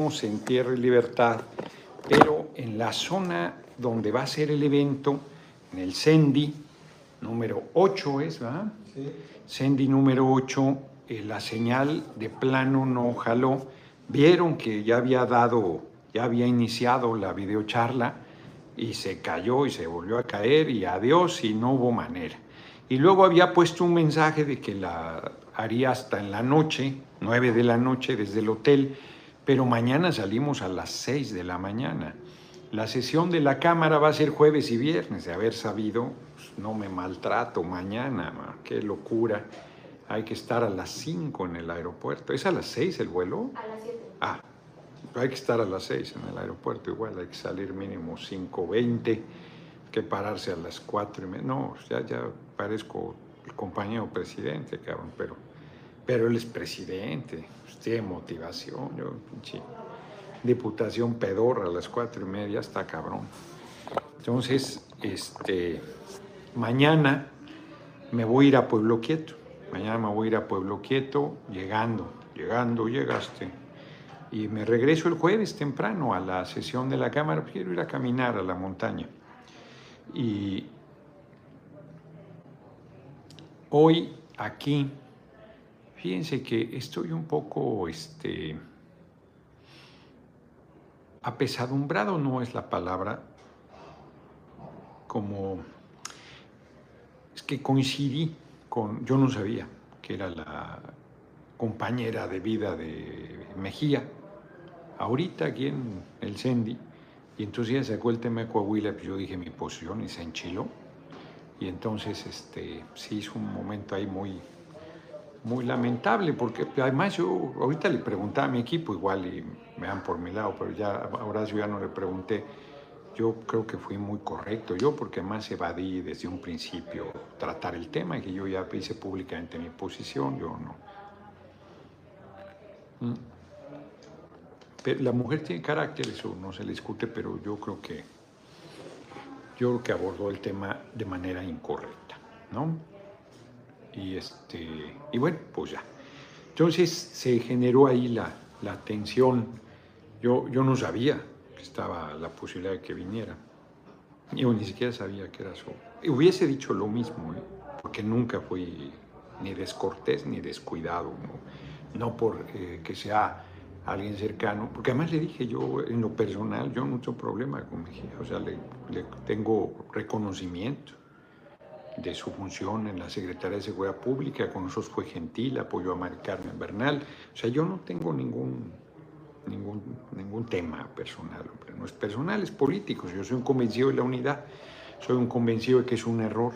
en Tierra y Libertad, pero en la zona donde va a ser el evento, en el Sendi, número 8 es, ¿verdad? Sí. Sendi número 8, eh, la señal de plano no jaló. Vieron que ya había dado, ya había iniciado la videocharla y se cayó y se volvió a caer y adiós y no hubo manera. Y luego había puesto un mensaje de que la haría hasta en la noche, 9 de la noche desde el hotel, pero mañana salimos a las 6 de la mañana. La sesión de la Cámara va a ser jueves y viernes, de haber sabido, pues, no me maltrato mañana, qué locura. Hay que estar a las 5 en el aeropuerto. ¿Es a las 6 el vuelo? A las 7. Ah, hay que estar a las 6 en el aeropuerto, igual hay que salir mínimo 5.20, que pararse a las 4 y media. No, ya, ya parezco el compañero presidente, cabrón, pero pero él es presidente, tiene motivación, yo, pinche diputación pedorra a las cuatro y media, está cabrón. Entonces, este, mañana me voy a ir a Pueblo Quieto, mañana me voy a ir a Pueblo Quieto, llegando, llegando, llegaste. Y me regreso el jueves temprano a la sesión de la Cámara, quiero ir a caminar a la montaña. Y hoy aquí Fíjense que estoy un poco, este, apesadumbrado no es la palabra, como, es que coincidí con, yo no sabía que era la compañera de vida de Mejía, ahorita aquí en el Sendi, y entonces ella sacó el tema de Coahuila, pues yo dije mi posición y se enchiló, y entonces este, sí hizo un momento ahí muy, muy lamentable, porque además yo ahorita le preguntaba a mi equipo, igual y me dan por mi lado, pero ya ahora yo ya no le pregunté, yo creo que fui muy correcto, yo porque más evadí desde un principio tratar el tema y que yo ya hice públicamente mi posición, yo no. Mm. La mujer tiene carácter, eso no se le discute, pero yo creo que yo creo que abordó el tema de manera incorrecta, ¿no? Y, este, y bueno, pues ya. Entonces se generó ahí la, la tensión. Yo, yo no sabía que estaba la posibilidad de que viniera. Yo ni siquiera sabía que era eso. Hubiese dicho lo mismo, ¿eh? porque nunca fui ni descortés ni descuidado, no, no por eh, que sea alguien cercano, porque además le dije yo en lo personal, yo no tengo problema con Mejía, o sea, le tengo reconocimiento de su función en la Secretaría de Seguridad Pública, con nosotros fue gentil, apoyó a Mari Carmen Bernal. O sea, yo no tengo ningún, ningún, ningún tema personal, hombre. no es personal, es político. Yo soy un convencido de la unidad, soy un convencido de que es un error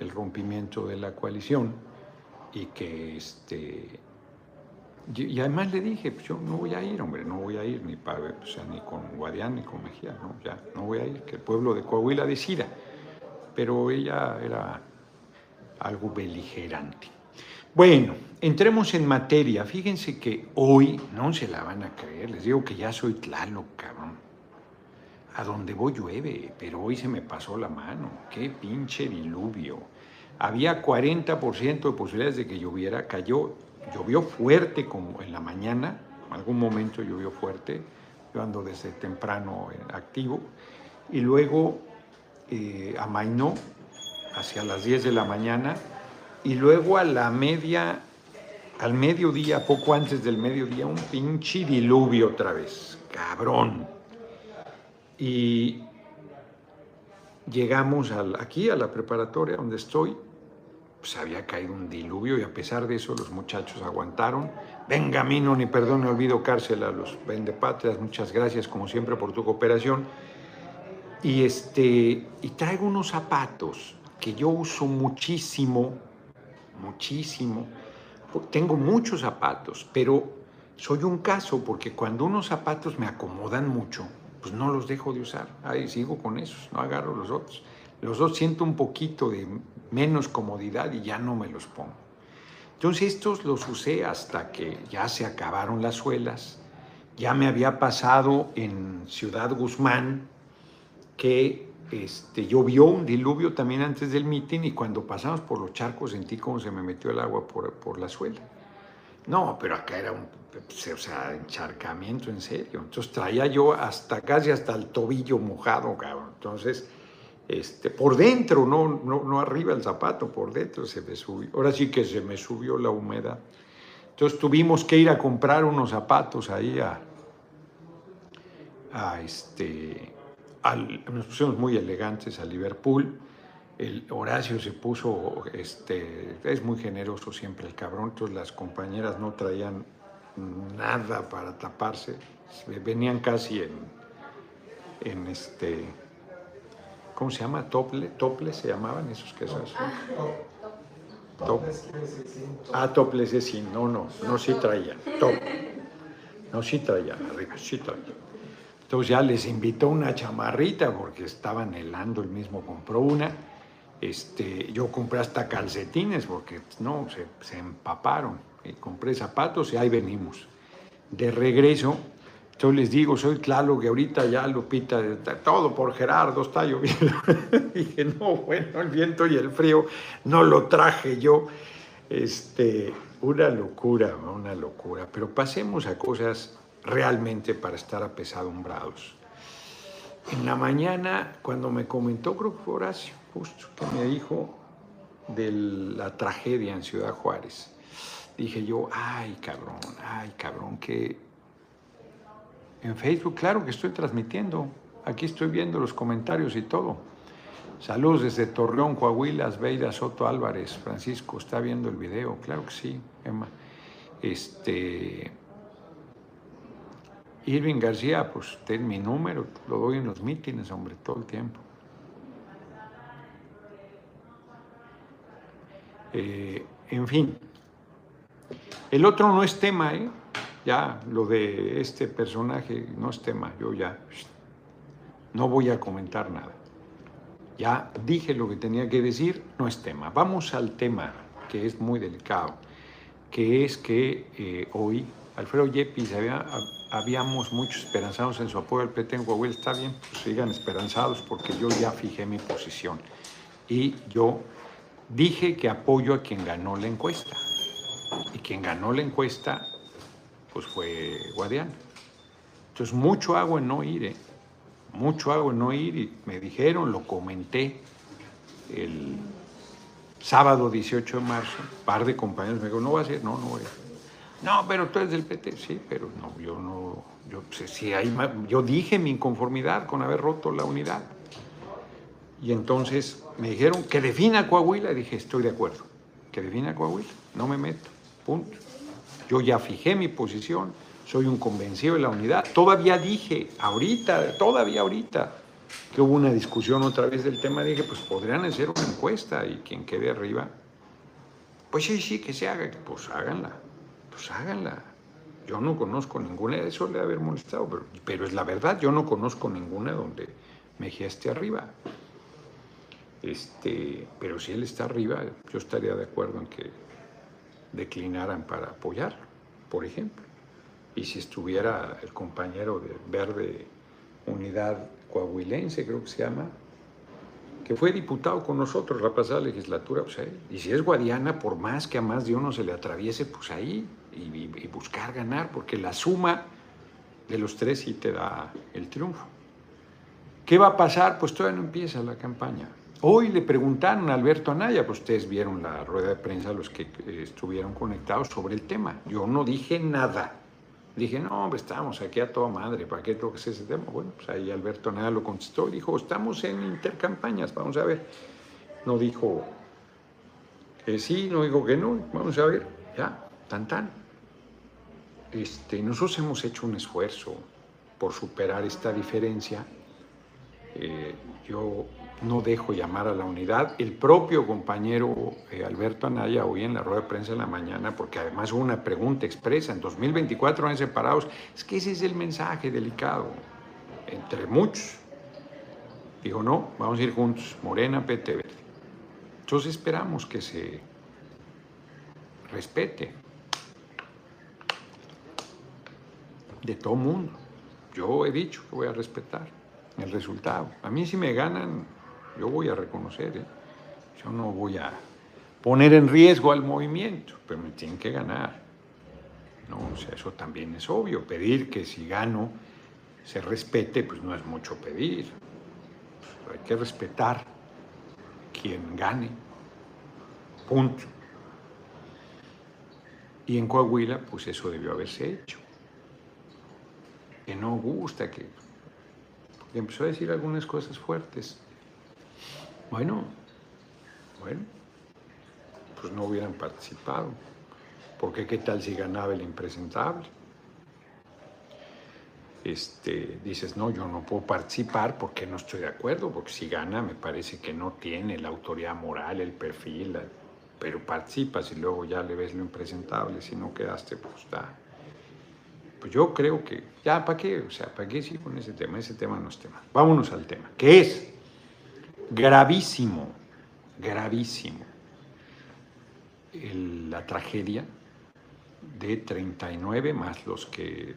el rompimiento de la coalición y que este y, además le dije, pues yo no voy a ir, hombre, no voy a ir ni para, o sea, ni con Guadián ni con Mejía, no, ya, no voy a ir, que el pueblo de Coahuila decida pero ella era algo beligerante. Bueno, entremos en materia. Fíjense que hoy no se la van a creer. Les digo que ya soy Tlaloc, cabrón. A donde voy llueve, pero hoy se me pasó la mano. Qué pinche diluvio. Había 40% de posibilidades de que lloviera. Cayó, llovió fuerte como en la mañana. En algún momento llovió fuerte. Yo ando desde temprano activo. Y luego eh, amainó hacia las 10 de la mañana y luego a la media, al mediodía, poco antes del mediodía, un pinche diluvio otra vez, cabrón. Y llegamos aquí a la preparatoria donde estoy, pues había caído un diluvio y a pesar de eso los muchachos aguantaron. Venga, Mino, ni perdón, ni olvido cárcel a los vendepatrias, muchas gracias como siempre por tu cooperación. Y, este, y traigo unos zapatos que yo uso muchísimo, muchísimo. Tengo muchos zapatos, pero soy un caso porque cuando unos zapatos me acomodan mucho, pues no los dejo de usar. Ahí sigo con esos, no agarro los otros. Los dos siento un poquito de menos comodidad y ya no me los pongo. Entonces estos los usé hasta que ya se acabaron las suelas. Ya me había pasado en Ciudad Guzmán, que este, llovió un diluvio también antes del mitin y cuando pasamos por los charcos sentí como se me metió el agua por, por la suela. No, pero acá era un o sea, encharcamiento en serio. Entonces traía yo hasta casi hasta el tobillo mojado, cabrón. Entonces, este, por dentro, no, no, no arriba el zapato, por dentro se me subió. Ahora sí que se me subió la humedad. Entonces tuvimos que ir a comprar unos zapatos ahí a, a este, al, nos pusimos muy elegantes a Liverpool. El Horacio se puso, este, es muy generoso siempre el cabrón, entonces las compañeras no traían nada para taparse, venían casi en, en este, ¿cómo se llama? Tople, tople se llamaban esos quesos. Ah, top. Ah, toples es sí, no, no, no sí traían, top. No, sí traían, arriba, sí traían. Entonces ya les invitó una chamarrita porque estaban helando, el mismo compró una. Este, yo compré hasta calcetines porque no, se, se empaparon. Y compré zapatos y ahí venimos. De regreso, yo les digo, soy claro que ahorita ya Lupita, todo por Gerardo está lloviendo. Dije, no, bueno, el viento y el frío no lo traje yo. Este, una locura, una locura. Pero pasemos a cosas realmente para estar apesadumbrados. En la mañana, cuando me comentó, creo que fue Horacio, justo, que me dijo de la tragedia en Ciudad Juárez, dije yo, ay cabrón, ay cabrón, que en Facebook, claro que estoy transmitiendo, aquí estoy viendo los comentarios y todo. Saludos desde Torreón, Coahuila, Beida Soto Álvarez, Francisco, está viendo el video, claro que sí, Emma. Este, Irving García, pues ten mi número, lo doy en los mítines, hombre, todo el tiempo. Eh, en fin, el otro no es tema, ¿eh? Ya, lo de este personaje no es tema, yo ya no voy a comentar nada. Ya dije lo que tenía que decir, no es tema. Vamos al tema, que es muy delicado, que es que eh, hoy Alfredo Yepis había habíamos muchos esperanzados en su apoyo al PT en Coahuila, está bien, pues sigan esperanzados porque yo ya fijé mi posición. Y yo dije que apoyo a quien ganó la encuesta. Y quien ganó la encuesta, pues fue Guadiana. Entonces, mucho hago en no ir, ¿eh? mucho hago en no ir y me dijeron, lo comenté el sábado 18 de marzo, un par de compañeros me dijeron, no va a ser, no, no voy a no, pero tú eres del PT, sí, pero no, yo no, yo, sí, ahí, yo dije mi inconformidad con haber roto la unidad. Y entonces me dijeron que defina Coahuila, y dije, estoy de acuerdo, que defina Coahuila, no me meto, punto. Yo ya fijé mi posición, soy un convencido de la unidad. Todavía dije, ahorita, todavía ahorita, que hubo una discusión otra vez del tema, dije, pues podrían hacer una encuesta y quien quede arriba, pues sí, sí, que se haga, pues háganla pues háganla. Yo no conozco ninguna, eso le ha haber molestado, pero, es la verdad, yo no conozco ninguna donde Mejía esté arriba. Este, pero si él está arriba, yo estaría de acuerdo en que declinaran para apoyar, por ejemplo. Y si estuviera el compañero de Verde Unidad Coahuilense, creo que se llama, que fue diputado con nosotros la pasada legislatura, pues ahí. Y si es Guadiana, por más que a más de uno se le atraviese, pues ahí, y, buscar ganar, porque la suma de los tres sí te da el triunfo. ¿Qué va a pasar? Pues todavía no empieza la campaña. Hoy le preguntaron a Alberto Anaya, pues ustedes vieron la rueda de prensa, los que eh, estuvieron conectados sobre el tema. Yo no dije nada. Dije, no, hombre, estamos aquí a toda madre, ¿para qué toques ese tema? Bueno, pues ahí Alberto Anaya lo contestó y dijo, estamos en intercampañas, vamos a ver. No dijo que sí, no dijo que no, vamos a ver, ya, tan tan. Este, nosotros hemos hecho un esfuerzo por superar esta diferencia. Eh, yo no dejo llamar a la unidad. El propio compañero eh, Alberto Anaya, hoy en la rueda de prensa en la mañana, porque además hubo una pregunta expresa, en 2024 van separados, es que ese es el mensaje delicado, entre muchos. Dijo, no, vamos a ir juntos, Morena, PT Verde. Entonces esperamos que se respete de todo mundo. Yo he dicho que voy a respetar el resultado. A mí si me ganan, yo voy a reconocer. ¿eh? Yo no voy a poner en riesgo al movimiento, pero me tienen que ganar. ¿no? O sea, eso también es obvio. Pedir que si gano se respete, pues no es mucho pedir. Hay que respetar quien gane. Punto. Y en Coahuila, pues eso debió haberse hecho. Que no gusta, que empezó a decir algunas cosas fuertes. Bueno, bueno, pues no hubieran participado. Porque qué tal si ganaba el impresentable? Este, dices, no, yo no puedo participar porque no estoy de acuerdo, porque si gana me parece que no tiene la autoridad moral, el perfil, pero participas y luego ya le ves lo impresentable, si no quedaste, pues está. Pues yo creo que, ya, ¿para qué? O sea, ¿para qué sí con ese tema? Ese tema no es tema. Vámonos al tema, que es gravísimo, gravísimo la tragedia de 39 más los que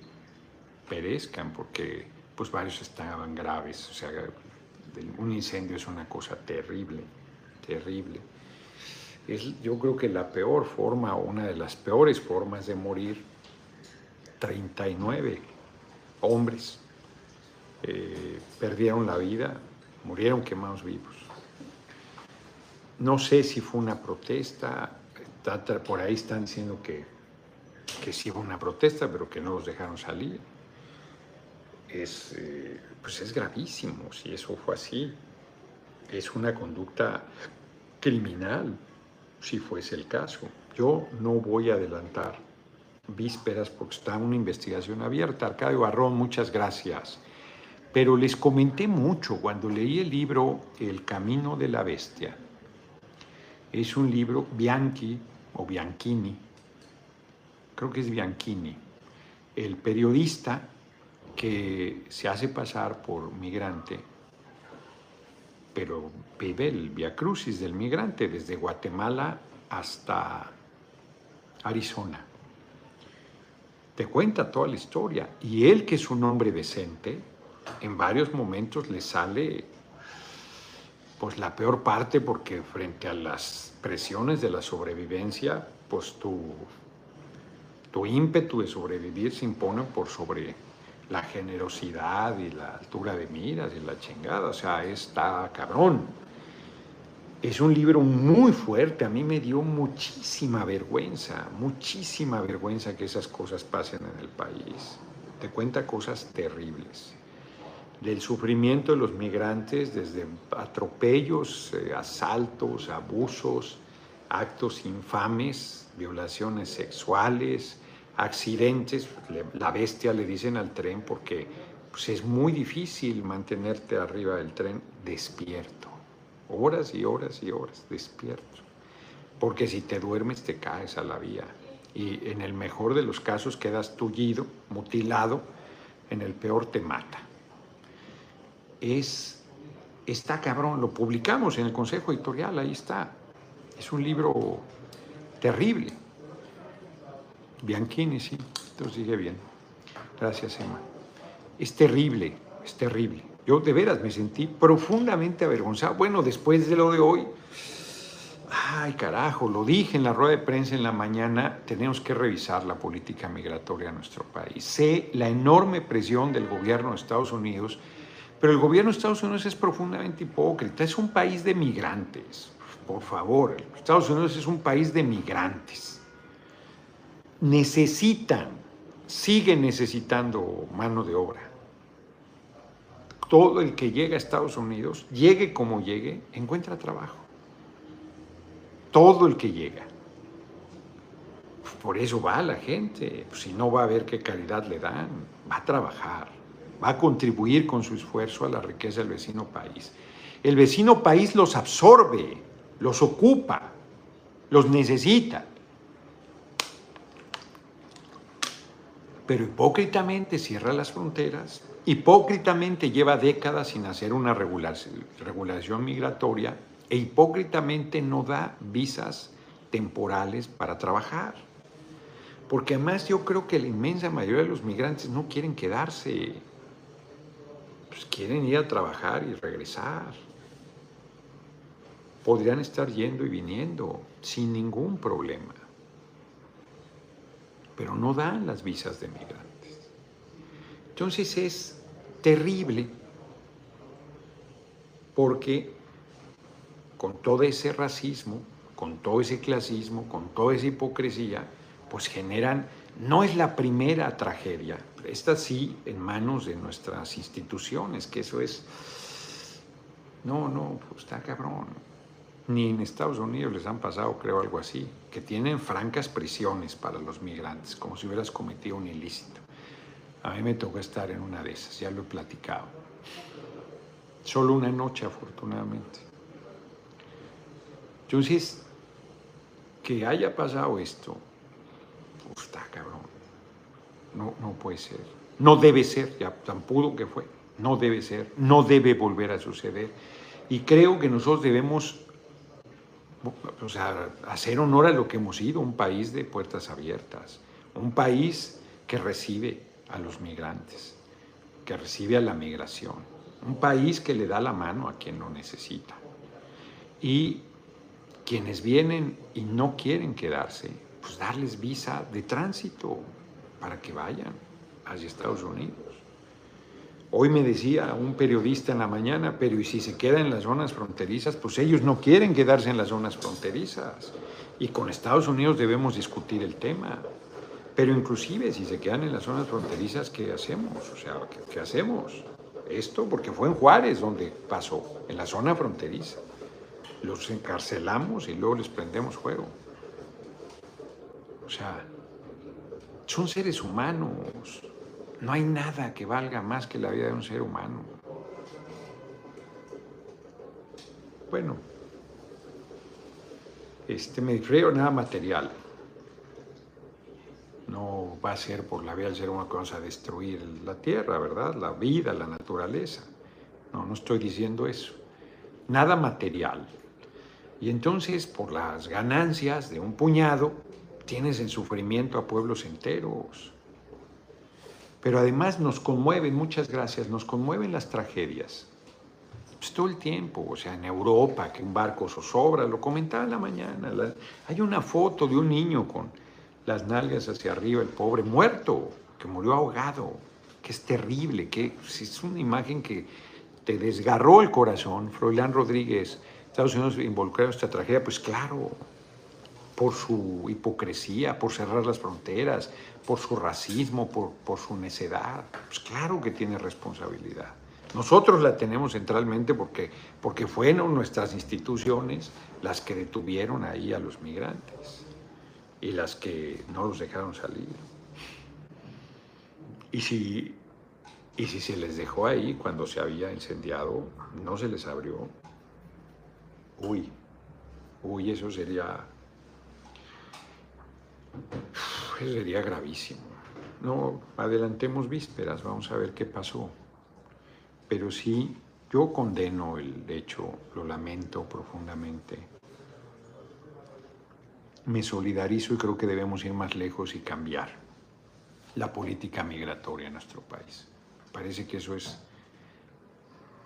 perezcan, porque pues varios estaban graves. O sea, un incendio es una cosa terrible, terrible. Es, yo creo que la peor forma una de las peores formas de morir, 39 hombres eh, perdieron la vida, murieron quemados vivos. No sé si fue una protesta, por ahí están diciendo que, que sí fue una protesta, pero que no los dejaron salir es, eh, pues es gravísimo si eso fue así. Es una conducta criminal, si fuese el caso. Yo no voy a adelantar vísperas porque está una investigación abierta. Arcadio Barrón, muchas gracias. Pero les comenté mucho cuando leí el libro El Camino de la Bestia. Es un libro Bianchi o Bianchini, creo que es Bianchini, el periodista que se hace pasar por migrante, pero vive el Via Crucis del migrante desde Guatemala hasta Arizona. Te cuenta toda la historia. Y él, que es un hombre decente, en varios momentos le sale pues la peor parte porque frente a las presiones de la sobrevivencia, pues tu, tu ímpetu de sobrevivir se impone por sobre la generosidad y la altura de miras y la chingada, o sea, está cabrón. Es un libro muy fuerte, a mí me dio muchísima vergüenza, muchísima vergüenza que esas cosas pasen en el país. Te cuenta cosas terribles, del sufrimiento de los migrantes, desde atropellos, eh, asaltos, abusos, actos infames, violaciones sexuales, accidentes, la bestia le dicen al tren porque pues, es muy difícil mantenerte arriba del tren despierto, horas y horas y horas despierto, porque si te duermes te caes a la vía y en el mejor de los casos quedas tullido, mutilado, en el peor te mata. Es, está cabrón, lo publicamos en el Consejo Editorial, ahí está. Es un libro terrible Bianchini, sí, esto sigue bien. Gracias, Emma. Es terrible, es terrible. Yo de veras me sentí profundamente avergonzado. Bueno, después de lo de hoy, ay carajo, lo dije en la rueda de prensa en la mañana, tenemos que revisar la política migratoria de nuestro país. Sé la enorme presión del gobierno de Estados Unidos, pero el gobierno de Estados Unidos es profundamente hipócrita. Es un país de migrantes. Por favor, Estados Unidos es un país de migrantes necesitan, siguen necesitando mano de obra. Todo el que llega a Estados Unidos, llegue como llegue, encuentra trabajo. Todo el que llega. Por eso va la gente. Si no va a ver qué calidad le dan, va a trabajar, va a contribuir con su esfuerzo a la riqueza del vecino país. El vecino país los absorbe, los ocupa, los necesita. pero hipócritamente cierra las fronteras, hipócritamente lleva décadas sin hacer una regulación migratoria e hipócritamente no da visas temporales para trabajar. Porque además yo creo que la inmensa mayoría de los migrantes no quieren quedarse, pues quieren ir a trabajar y regresar. Podrían estar yendo y viniendo sin ningún problema. pero no dan las visas de migrantes. Entonces es terrible porque con todo ese racismo, con todo ese clasismo, con toda esa hipocresía, pues generan, no es la primera tragedia, esta sí en manos de nuestras instituciones, que eso es, no, no, pues está cabrón. Ni en Estados Unidos les han pasado, creo, algo así, que tienen francas prisiones para los migrantes, como si hubieras cometido un ilícito. A mí me tocó estar en una de esas, ya lo he platicado. Solo una noche, afortunadamente. Entonces, que haya pasado esto, pues está cabrón. No, no puede ser. No debe ser, ya tan pudo que fue. No debe ser, no debe volver a suceder. Y creo que nosotros debemos o sea, hacer honor a lo que hemos sido, un país de puertas abiertas, un país que recibe a los migrantes, que recibe a la migración, un país que le da la mano a quien lo necesita. Y quienes vienen y no quieren quedarse, pues darles visa de tránsito para que vayan hacia Estados Unidos. Hoy me decía un periodista en la mañana, pero ¿y si se queda en las zonas fronterizas? Pues ellos no quieren quedarse en las zonas fronterizas. Y con Estados Unidos debemos discutir el tema. Pero inclusive si se quedan en las zonas fronterizas, ¿qué hacemos? O sea, ¿qué, hacemos? Esto porque fue en Juárez donde pasó, en la zona fronteriza los encarcelamos y luego les prendemos fuego. O sea, son seres humanos. No hay nada que valga más que la vida de un ser humano. Bueno, este me refiero nada material. Va a ser por la vía del ser humano que vamos a destruir la tierra, ¿verdad? La vida, la naturaleza. No, no estoy diciendo eso. Nada material. Y entonces, por las ganancias de un puñado, tienes en sufrimiento a pueblos enteros. Pero además nos conmueven, muchas gracias, nos conmueven las tragedias. Pues todo el tiempo, o sea, en Europa, que un barco zozobra, lo comentaba en la mañana. hay una foto de un niño con las nalgas hacia arriba, el pobre muerto, que murió ahogado, que es terrible, que es una imagen que te desgarró el corazón. Froilán Rodríguez Estados Unidos involucrado en esta tragedia, pues claro, por su hipocresía, por cerrar las fronteras, por su racismo, por, por su necedad. Pues claro que tiene responsabilidad. Nosotros la tenemos centralmente porque, porque fueron nuestras instituciones las que detuvieron ahí a los migrantes y las que no los dejaron salir. Y si, y si se les dejó ahí cuando se había incendiado, no se les abrió, Uy, uy, eso sería, eso sería gravísimo. No, adelantemos vísperas, vamos a ver qué pasó. Pero sí, yo condeno el hecho, lo lamento profundamente. Me solidarizo y creo que debemos ir más lejos y cambiar la política migratoria en nuestro país. Parece que eso es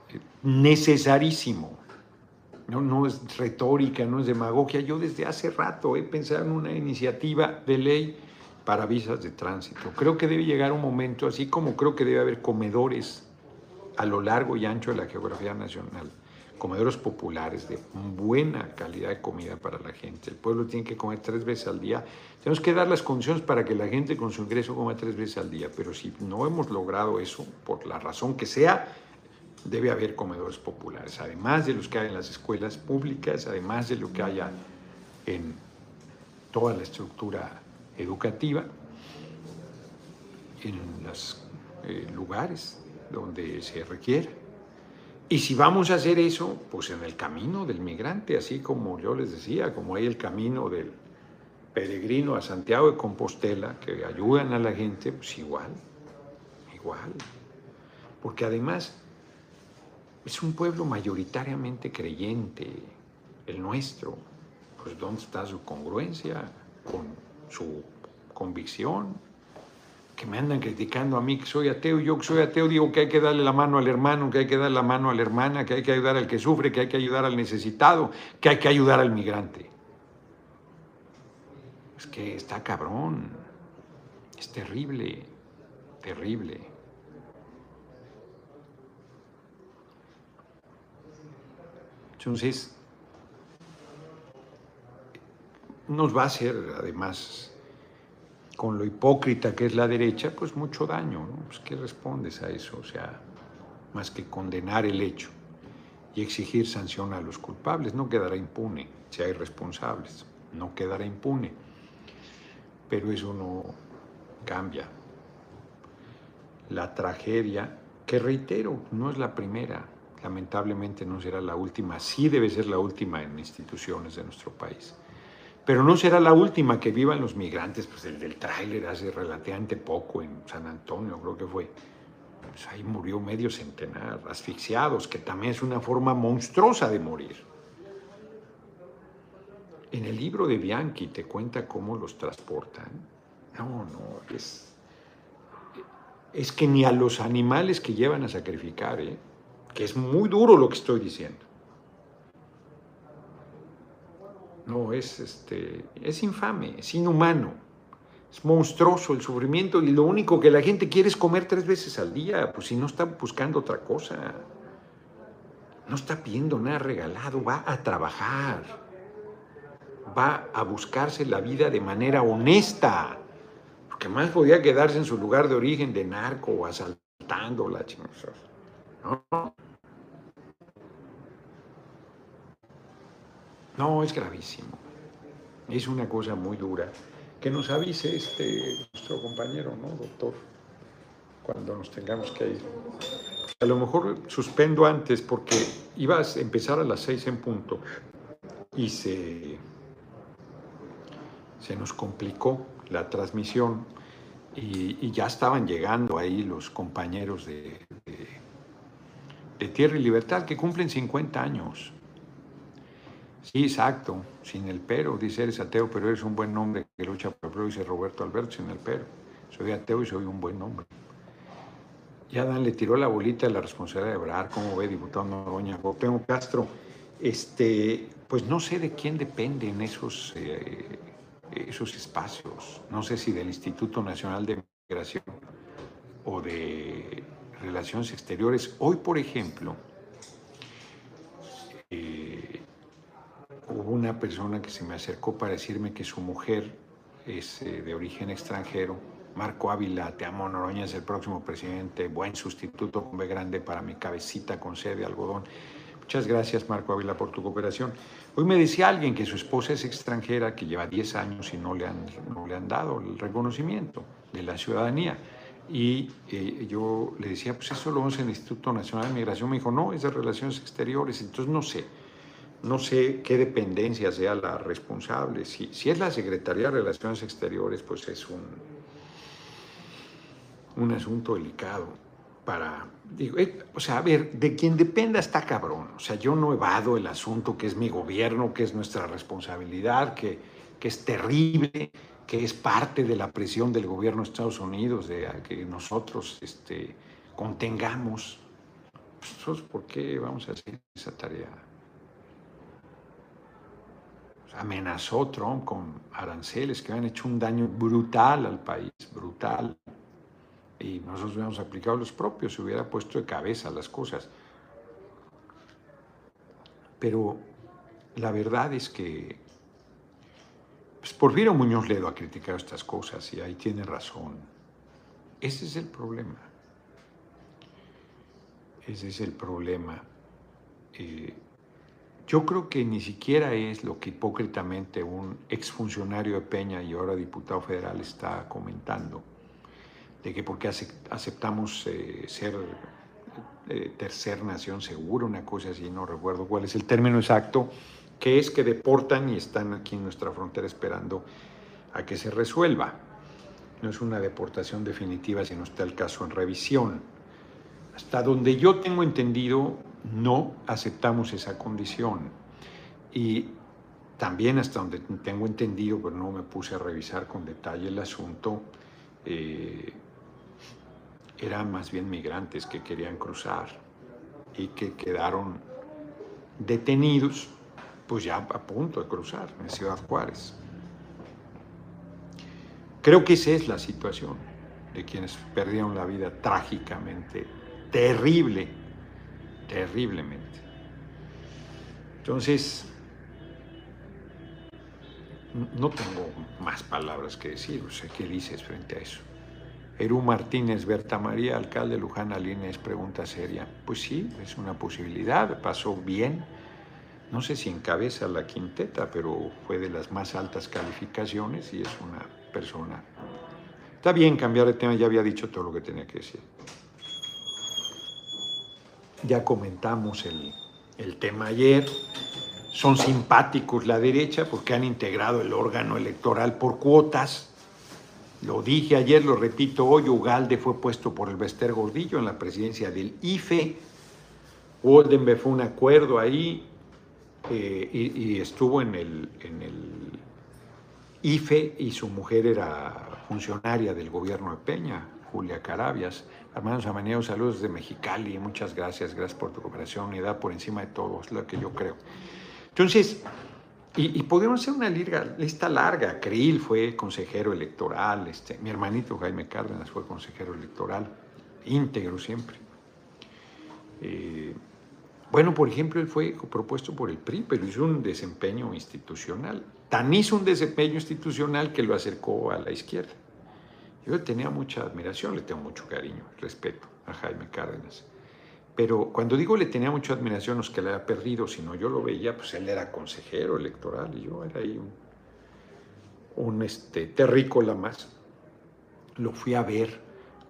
eh, necesarísimo. No, no es retórica, no es demagogia. Yo desde hace rato he pensado en una iniciativa de ley para visas de tránsito. Creo que debe llegar un momento, así como creo que debe haber comedores a lo largo y ancho de la geografía nacional, comedores populares de buena calidad de comida para la gente. El pueblo tiene que comer tres veces al día. Tenemos que dar las condiciones para que la gente con su ingreso coma tres veces al día, pero si no hemos logrado eso, por la razón que sea, debe haber comedores populares, además de los que hay en las escuelas públicas, además de lo que haya en toda la estructura educativa, en los eh, lugares donde se requiera. Y si vamos a hacer eso, pues en el camino del migrante, así como yo les decía, como hay el camino del peregrino a Santiago de Compostela, que ayudan a la gente, pues igual, igual. Porque además es un pueblo mayoritariamente creyente, el nuestro. Pues ¿dónde está su congruencia con su convicción? Que me andan criticando a mí que soy ateo, yo que soy ateo digo que hay que darle la mano al hermano, que hay que darle la mano a la hermana, que hay que ayudar al que sufre, que hay que ayudar al necesitado, que hay que ayudar al migrante. Es que está cabrón. Es terrible, terrible. Entonces, nos va a hacer, además, con lo hipócrita que es la derecha, pues mucho daño. Pues, ¿Qué respondes a eso? O sea, más que condenar el hecho y exigir sanción a los culpables, no quedará impune si hay responsables, no quedará impune. Pero eso no cambia. La tragedia, que reitero, no es la primera, lamentablemente no será la última, sí debe ser la última en instituciones de nuestro país. Pero no será la última que vivan los migrantes, pues el del tráiler hace relativamente poco en San Antonio, creo que fue. Pues ahí murió medio centenar, asfixiados, que también es una forma monstruosa de morir. En el libro de Bianchi te cuenta cómo los transportan. No, no, es, es que ni a los animales que llevan a sacrificar, ¿eh? que es muy duro lo que estoy diciendo. No, es, este, es infame, es inhumano, es monstruoso el sufrimiento y lo único que la gente quiere es comer tres veces al día, pues si no está buscando otra cosa, no está pidiendo nada regalado, va a trabajar, va a buscarse la vida de manera honesta, porque más podía quedarse en su lugar de origen de narco o asaltando la chingada. ¿no? No, es gravísimo. Es una cosa muy dura. Que nos avise este nuestro compañero, ¿no, doctor? Cuando nos tengamos que ir. A lo mejor suspendo antes porque ibas a empezar a las seis en punto y se, se nos complicó la transmisión y, ya estaban llegando ahí los compañeros de, de, Tierra y Libertad que cumplen 50 años. Sí, exacto, sin el pero, dice eres ateo, pero eres un buen nombre que lucha por el pueblo, dice Roberto Alberto, sin el pero. Soy ateo y soy un buen nombre. Ya Dan le tiró la bolita de la responsabilidad de Ebrar, ¿cómo ve, diputado Noroña? Cuauhtémoc Castro, este, pues no sé de quién dependen esos, eh, esos espacios. No sé si del Instituto Nacional de Migración o de Relaciones Exteriores. Hoy, por ejemplo, hubo una persona que se me acercó para decirme que su mujer es eh, de origen extranjero. Marco Ávila, te amo Noroña, es el próximo presidente, buen sustituto con B grande para mi cabecita con sede de algodón. Muchas gracias Marco Ávila por tu cooperación. Hoy me decía alguien que su esposa es extranjera, que lleva 10 años y no le han, no le han dado el reconocimiento de la ciudadanía. Y eh, yo le decía, pues eso lo vamos en el Instituto Nacional de Migración. Me dijo, no, es de Relaciones Exteriores. Entonces no sé no sé qué dependencia sea la responsable. Si, si, es la Secretaría de Relaciones Exteriores, pues es un, un asunto delicado para... Digo, eh, o sea, a ver, de quien dependa está cabrón. O sea, yo no evado el asunto que es mi gobierno, que es nuestra responsabilidad, que, que es terrible, que es parte de la presión del gobierno de Estados Unidos, de que nosotros este, contengamos. Pues, ¿Por qué vamos a hacer esa tarea? Amenazó Trump con aranceles que habían hecho un daño brutal al país, brutal. Y nosotros hubiéramos aplicado los propios, se hubiera puesto de cabeza las cosas. Pero la verdad es que pues Porfirio Muñoz Ledo ha criticado estas cosas y ahí tiene razón. Ese es el problema. Ese es el problema. Eh, yo creo que ni siquiera es lo que hipócritamente un exfuncionario de Peña y ahora diputado federal está comentando, de que porque aceptamos eh, ser eh, tercer nación segura, una cosa así, no recuerdo cuál es el término exacto, que es que deportan y están aquí en nuestra frontera esperando a que se resuelva. No es una deportación definitiva, sino está el caso en revisión. Hasta donde yo tengo entendido, no aceptamos esa condición. Y también hasta donde tengo entendido, pero no me puse a revisar con detalle el asunto, eh, eran más bien migrantes que querían cruzar y que quedaron detenidos, pues ya a punto de cruzar en Ciudad Juárez. Creo que esa es la situación de quienes perdieron la vida trágicamente, terrible, terriblemente. Entonces, no tengo más palabras que decir, o sea, ¿qué dices frente a eso? Eru Martínez, Berta María, alcalde Luján Alines, pregunta seria. Pues sí, es una posibilidad, pasó bien. No sé si encabeza la quinteta, pero fue de las más altas calificaciones y es una persona. Está bien cambiar de tema, ya había dicho todo lo que tenía que decir. Ya comentamos el, el tema ayer son simpáticos la derecha porque han integrado el órgano electoral por cuotas. Lo dije ayer, lo repito hoy, Ugalde fue puesto por el Bester Gordillo en la presidencia del IFE. Woldenberg fue un acuerdo ahí eh, y, estuvo en el, en el IFE y su mujer era funcionaria del gobierno de Peña, Julia Carabias. Hermanos Amaneos, saludos de Mexicali, muchas gracias, gracias por tu cooperación y da por encima de todo, lo que yo creo. Entonces, y, podemos hacer una lista larga. Krill fue consejero electoral, este, mi hermanito Jaime Cárdenas fue consejero electoral, íntegro siempre. Eh, bueno, por ejemplo, él fue propuesto por el PRI, pero hizo un desempeño institucional. Tan hizo un desempeño institucional que lo acercó a la izquierda. Yo tenía mucha admiración, le tengo mucho cariño, respeto a Jaime Cárdenas. Pero cuando digo le tenía mucha admiración, no es que le haya perdido, sino yo lo veía, pues él era consejero electoral y yo era ahí un, un este, terrícola más. Lo fui a ver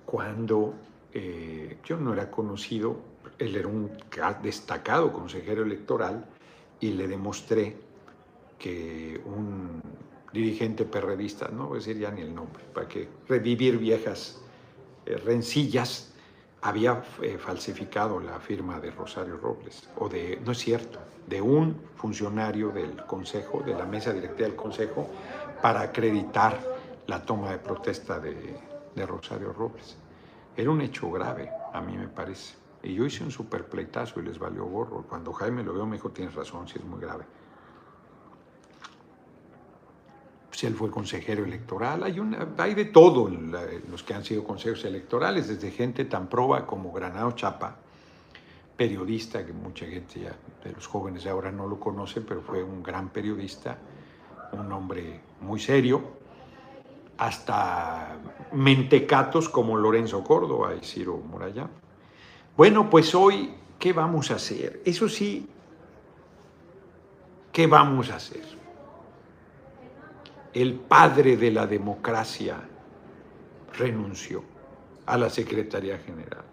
cuando eh, yo no era conocido, él era un destacado consejero electoral y le demostré que un dirigente perredista, no voy a decir ya ni el nombre, para que revivir viejas eh, rencillas, había eh, falsificado la firma de Rosario Robles, o de, no es cierto, de un funcionario del Consejo, de la mesa directiva del Consejo, para acreditar la toma de protesta de, Rosario Robles. Era un hecho grave, a mí me parece. Y yo hice un superpleitazo y les valió gorro. Cuando Jaime lo vio me dijo, tienes razón, sí es muy grave. Si él fue consejero electoral, hay, de todo los que han sido consejos electorales, desde gente tan proba como Granado Chapa, periodista, que mucha gente ya, de los jóvenes de ahora no lo conoce, pero fue un gran periodista, un hombre muy serio, hasta mentecatos como Lorenzo Córdoba y Ciro Murayá. Bueno, pues hoy, ¿qué vamos a hacer? Eso sí, ¿qué vamos a hacer? El padre de la democracia renunció a la Secretaría General.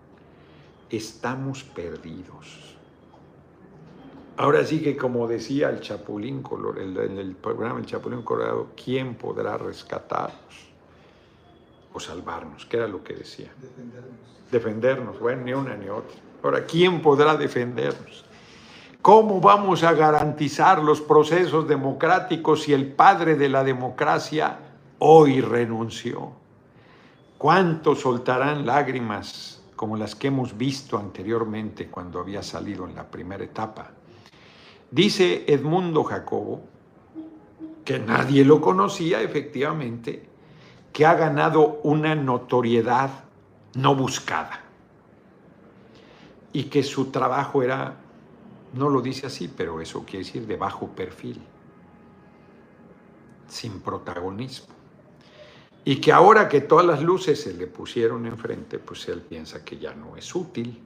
Estamos perdidos. Ahora sí que como decía el Chapulín en el programa El Chapulín Colorado, ¿quién podrá rescatarnos o salvarnos? ¿Qué era lo que decía? Defendernos. Defendernos, bueno, ni una ni otra. Ahora, ¿quién podrá defendernos? ¿Cómo vamos a garantizar los procesos democráticos si el padre de la democracia hoy renunció? ¿Cuántos soltarán lágrimas como las que hemos visto anteriormente cuando había salido en la primera etapa? Dice Edmundo Jacobo, que nadie lo conocía efectivamente, que ha ganado una notoriedad no buscada y que su trabajo era no lo dice así, pero eso quiere decir de bajo perfil, sin protagonismo. Y que ahora que todas las luces se le pusieron enfrente, pues él piensa que ya no es útil.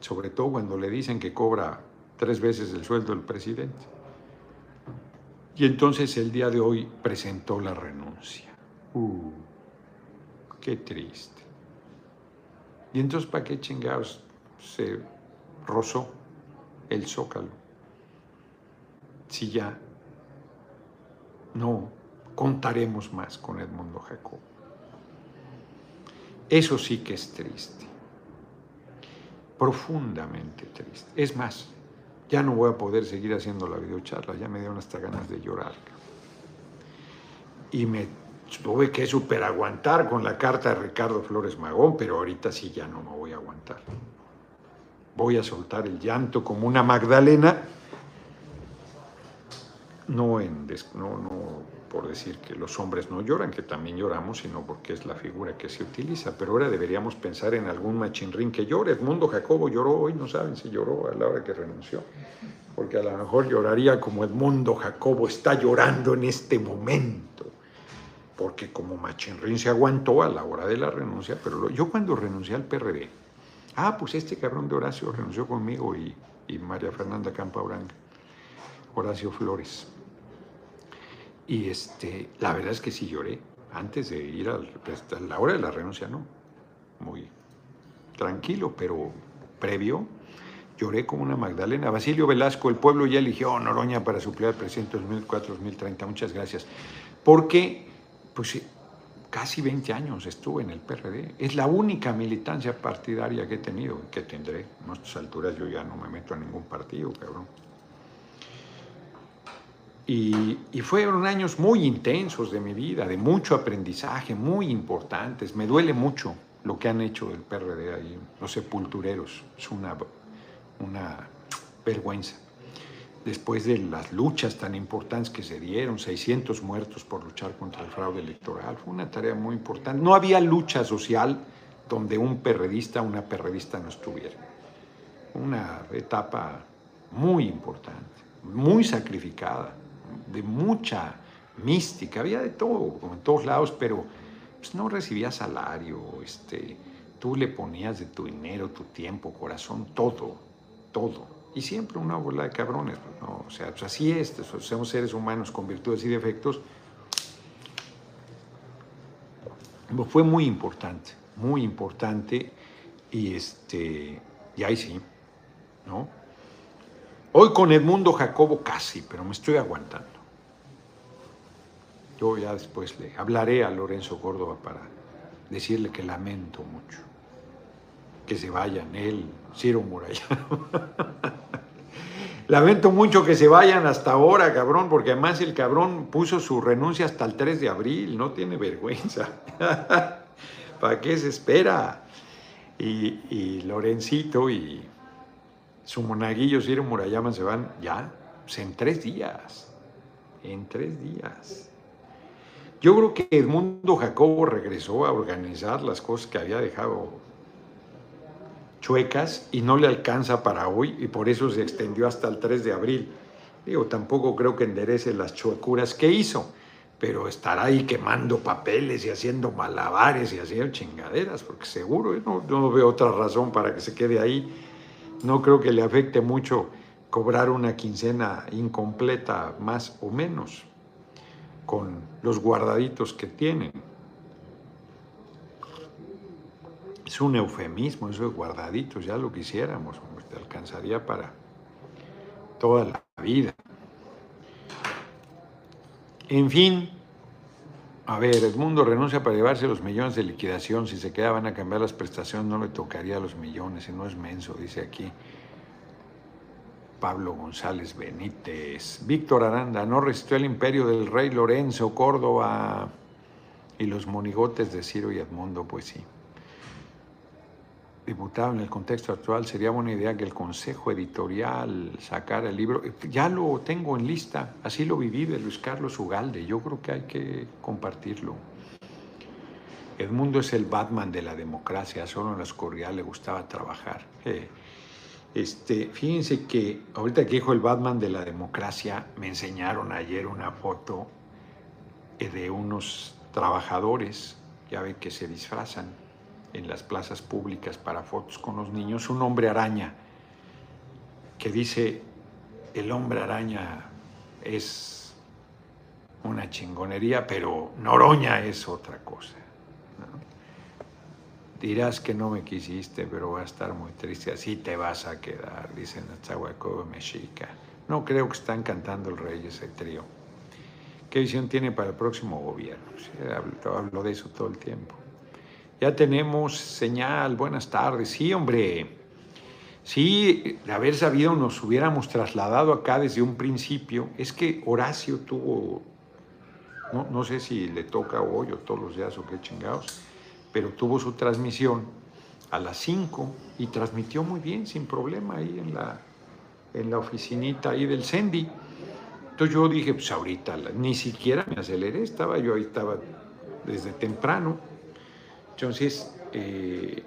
Sobre todo cuando le dicen que cobra tres veces el sueldo del presidente. Y entonces el día de hoy presentó la renuncia. Uh, qué triste. Y entonces, ¿para qué chingados se rozó el zócalo. Si ya no contaremos más con Edmundo Jacob. Eso sí que es triste, profundamente triste. Es más, ya no voy a poder seguir haciendo la videocharla, ya me dieron hasta ganas de llorar. Y me tuve que super aguantar con la carta de Ricardo Flores Magón, pero ahorita sí ya no me voy a aguantar voy a soltar el llanto como una Magdalena, no, por decir que los hombres no lloran, que también lloramos, sino porque es la figura que se utiliza. Pero ahora deberíamos pensar en algún machinrín que llore. Edmundo Jacobo lloró hoy, no saben si lloró a la hora que renunció, porque a lo mejor lloraría como Edmundo Jacobo está llorando en este momento, porque como machinrín se aguantó a la hora de la renuncia, pero yo cuando renuncié al PRD, ah, pues este cabrón de Horacio renunció conmigo y, María Fernanda Campa Horacio Flores y este, la verdad es que sí lloré antes de ir pues, a la hora de la renuncia, ¿no? Muy tranquilo, pero previo, lloré como una Magdalena. Basilio Velasco, el pueblo ya eligió a Noroña para suplir al presidente 2004-2030. Muchas gracias. Porque, pues, casi 20 años estuve en el PRD. Es la única militancia partidaria que he tenido, que tendré. A estas alturas yo ya no me meto a ningún partido, cabrón. Y, fueron años muy intensos de mi vida, de mucho aprendizaje, muy importantes. Me duele mucho lo que han hecho el PRD ahí, los sepultureros. Es una vergüenza. Después de las luchas tan importantes que se dieron, 600 muertos por luchar contra el fraude electoral, fue una tarea muy importante. No había lucha social donde un perredista, una perredista no estuviera. Una etapa muy importante, muy sacrificada de mucha mística, había de todo, como en todos lados, pero pues, no recibía salario, este, tú le ponías de tu dinero, tu tiempo, corazón, todo, todo. Y siempre una bola de cabrones, pues, ¿no? o sea, pues así es, pues, somos seres humanos con virtudes y defectos. Fue muy importante, muy importante, y este, y ahí sí, ¿no? Hoy con Edmundo Jacobo casi, pero me estoy aguantando. Yo ya después le hablaré a Lorenzo Córdoba para decirle que lamento mucho que se vayan él, Ciro Murayano. lamento mucho que se vayan hasta ahora, cabrón, porque además el cabrón puso su renuncia hasta el 3 de abril, no tiene vergüenza. ¿Para qué se espera? Y, y Lorencito y su monaguillo Ciro Murayama se van ya, pues en tres días, en tres días. Yo creo que Edmundo Jacobo regresó a organizar las cosas que había dejado chuecas y no le alcanza para hoy y por eso se extendió hasta el 3 de abril. Digo, tampoco creo que enderece las chuecuras que hizo, pero estará ahí quemando papeles y haciendo malabares y haciendo chingaderas, porque seguro, no, no veo otra razón para que se quede ahí. No creo que le afecte mucho cobrar una quincena incompleta más o menos con los guardaditos que tienen. Es un eufemismo eso de guardaditos, ya lo quisiéramos, te alcanzaría para toda la vida. En fin, a ver, el mundo renuncia para llevarse los millones de liquidación. Si se quedaban a cambiar las prestaciones, no le tocaría los millones, y no es menso, dice aquí. Pablo González Benítez. Víctor Aranda, no resistió el imperio del rey Lorenzo, Córdoba y los monigotes de Ciro y Edmundo, pues sí. Diputado, en el contexto actual sería buena idea que el consejo editorial sacara el libro. Ya lo tengo en lista, así lo viví de Luis Carlos Ugalde. Yo creo que hay que compartirlo. Edmundo es el Batman de la democracia, solo en la oscuridad le gustaba trabajar. Eh, este, fíjense que ahorita que dijo el Batman de la democracia, me enseñaron ayer una foto eh, de unos trabajadores, ya ven que se disfrazan en las plazas públicas para fotos con los niños, un hombre araña que dice, el hombre araña es una chingonería, pero Noroña es otra cosa. Dirás que no me quisiste, pero va a estar muy triste. Así te vas a quedar, dice Natzahuacobo Mexica. No creo que están cantando el rey ese trío. ¿Qué visión tiene para el próximo gobierno? hablo, de eso todo el tiempo. Ya tenemos señal, buenas tardes. Sí, hombre. Sí, de haber sabido nos hubiéramos trasladado acá desde un principio. Es que Horacio tuvo, no, sé si le toca hoy o todos los días o qué chingados, pero tuvo su transmisión a las 5 y transmitió muy bien, sin problema, ahí en la, en la oficinita ahí del CENDI. Entonces yo dije, pues ahorita, ni siquiera me aceleré, estaba yo ahí, estaba desde temprano. Entonces, eh,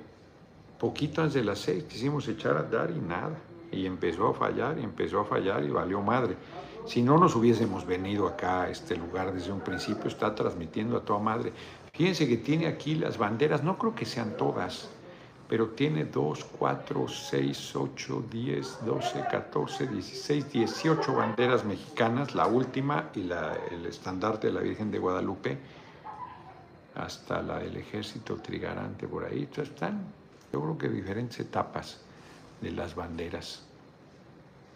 poquito antes de las seis quisimos echar a andar y nada. Y empezó a fallar y empezó a fallar y valió madre. Si no nos hubiésemos venido acá a este lugar desde un principio, está transmitiendo a toda madre. Fíjense que tiene aquí las banderas, no creo que sean todas, pero tiene 2, 4, 6, 8, 10, 12, 14, 16, 18 banderas mexicanas, la última y la, el estandarte de la Virgen de Guadalupe, hasta la del ejército trigarante por ahí. Están, yo creo que diferentes etapas de las banderas.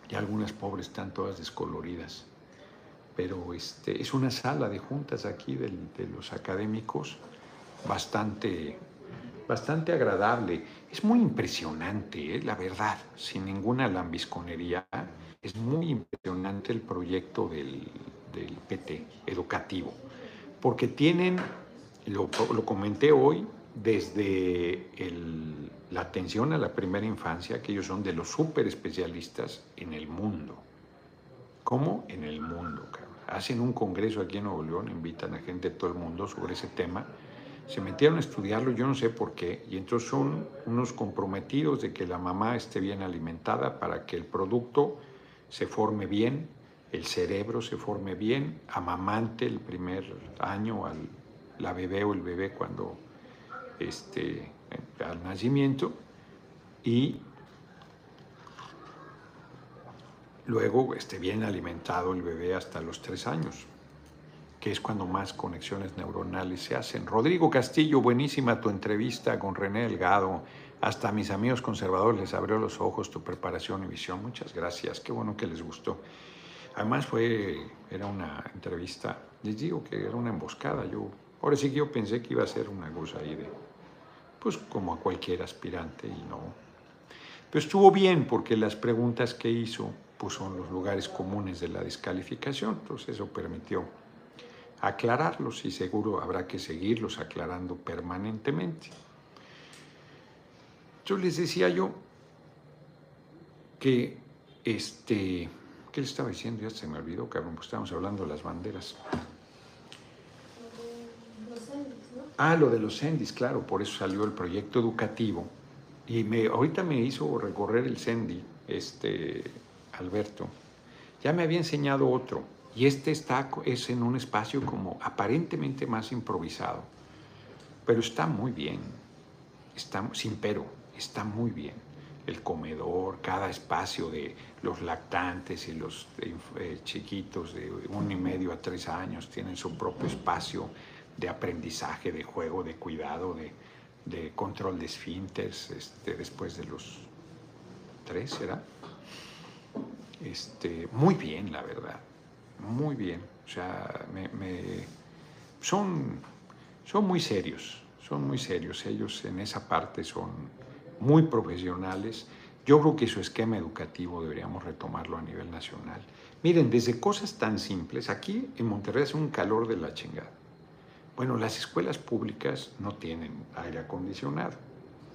Y algunas pobres están todas descoloridas. Pero este, es una sala de juntas aquí de los académicos bastante bastante agradable. Es muy impresionante, ¿eh? la verdad, sin ninguna lambisconería. Es muy impresionante el proyecto del, PT educativo, porque tienen, lo, comenté hoy, desde la atención a la primera infancia, que ellos son de los súper especialistas en el mundo. ¿Cómo? En el mundo. Hacen un congreso aquí en Nuevo León, invitan a gente de todo el mundo sobre ese tema se metieron a estudiarlo, yo no sé por qué, y entonces son unos comprometidos de que la mamá esté bien alimentada para que el producto se forme bien, el cerebro se forme bien, amamante el primer año al la bebé o el bebé cuando este, al nacimiento y luego esté bien alimentado el bebé hasta los tres años que es cuando más conexiones neuronales se hacen. Rodrigo Castillo, buenísima tu entrevista con René Delgado. Hasta a mis amigos conservadores les abrió los ojos tu preparación y visión. Muchas gracias, qué bueno que les gustó. Además fue, era una entrevista, les digo que era una emboscada. Yo, ahora sí que yo pensé que iba a ser una cosa ahí de, pues como a cualquier aspirante y no. Pero estuvo bien porque las preguntas que hizo pues son los lugares comunes de la descalificación, entonces eso permitió aclararlos y seguro habrá que seguirlos aclarando permanentemente. Yo les decía yo que este, ¿qué le estaba diciendo? Ya se me olvidó, cabrón, pues estábamos hablando de las banderas. Ah, lo de los CENDIs, claro, por eso salió el proyecto educativo. Y me, ahorita me hizo recorrer el CENDI, este, Alberto. Ya me había enseñado otro, y este está, es en un espacio como aparentemente más improvisado, pero está muy bien, está, sin pero, está muy bien. El comedor, cada espacio de los lactantes y los eh, chiquitos de uno y medio a tres años tienen su propio espacio de aprendizaje, de juego, de cuidado, de, control de esfínteres este, después de los tres, ¿será? Este, muy bien, la verdad muy bien. O sea, son, son muy serios, son muy serios. Ellos en esa parte son muy profesionales. Yo creo que su esquema educativo deberíamos retomarlo a nivel nacional. Miren, desde cosas tan simples, aquí en Monterrey es un calor de la chingada. Bueno, las escuelas públicas no tienen aire acondicionado.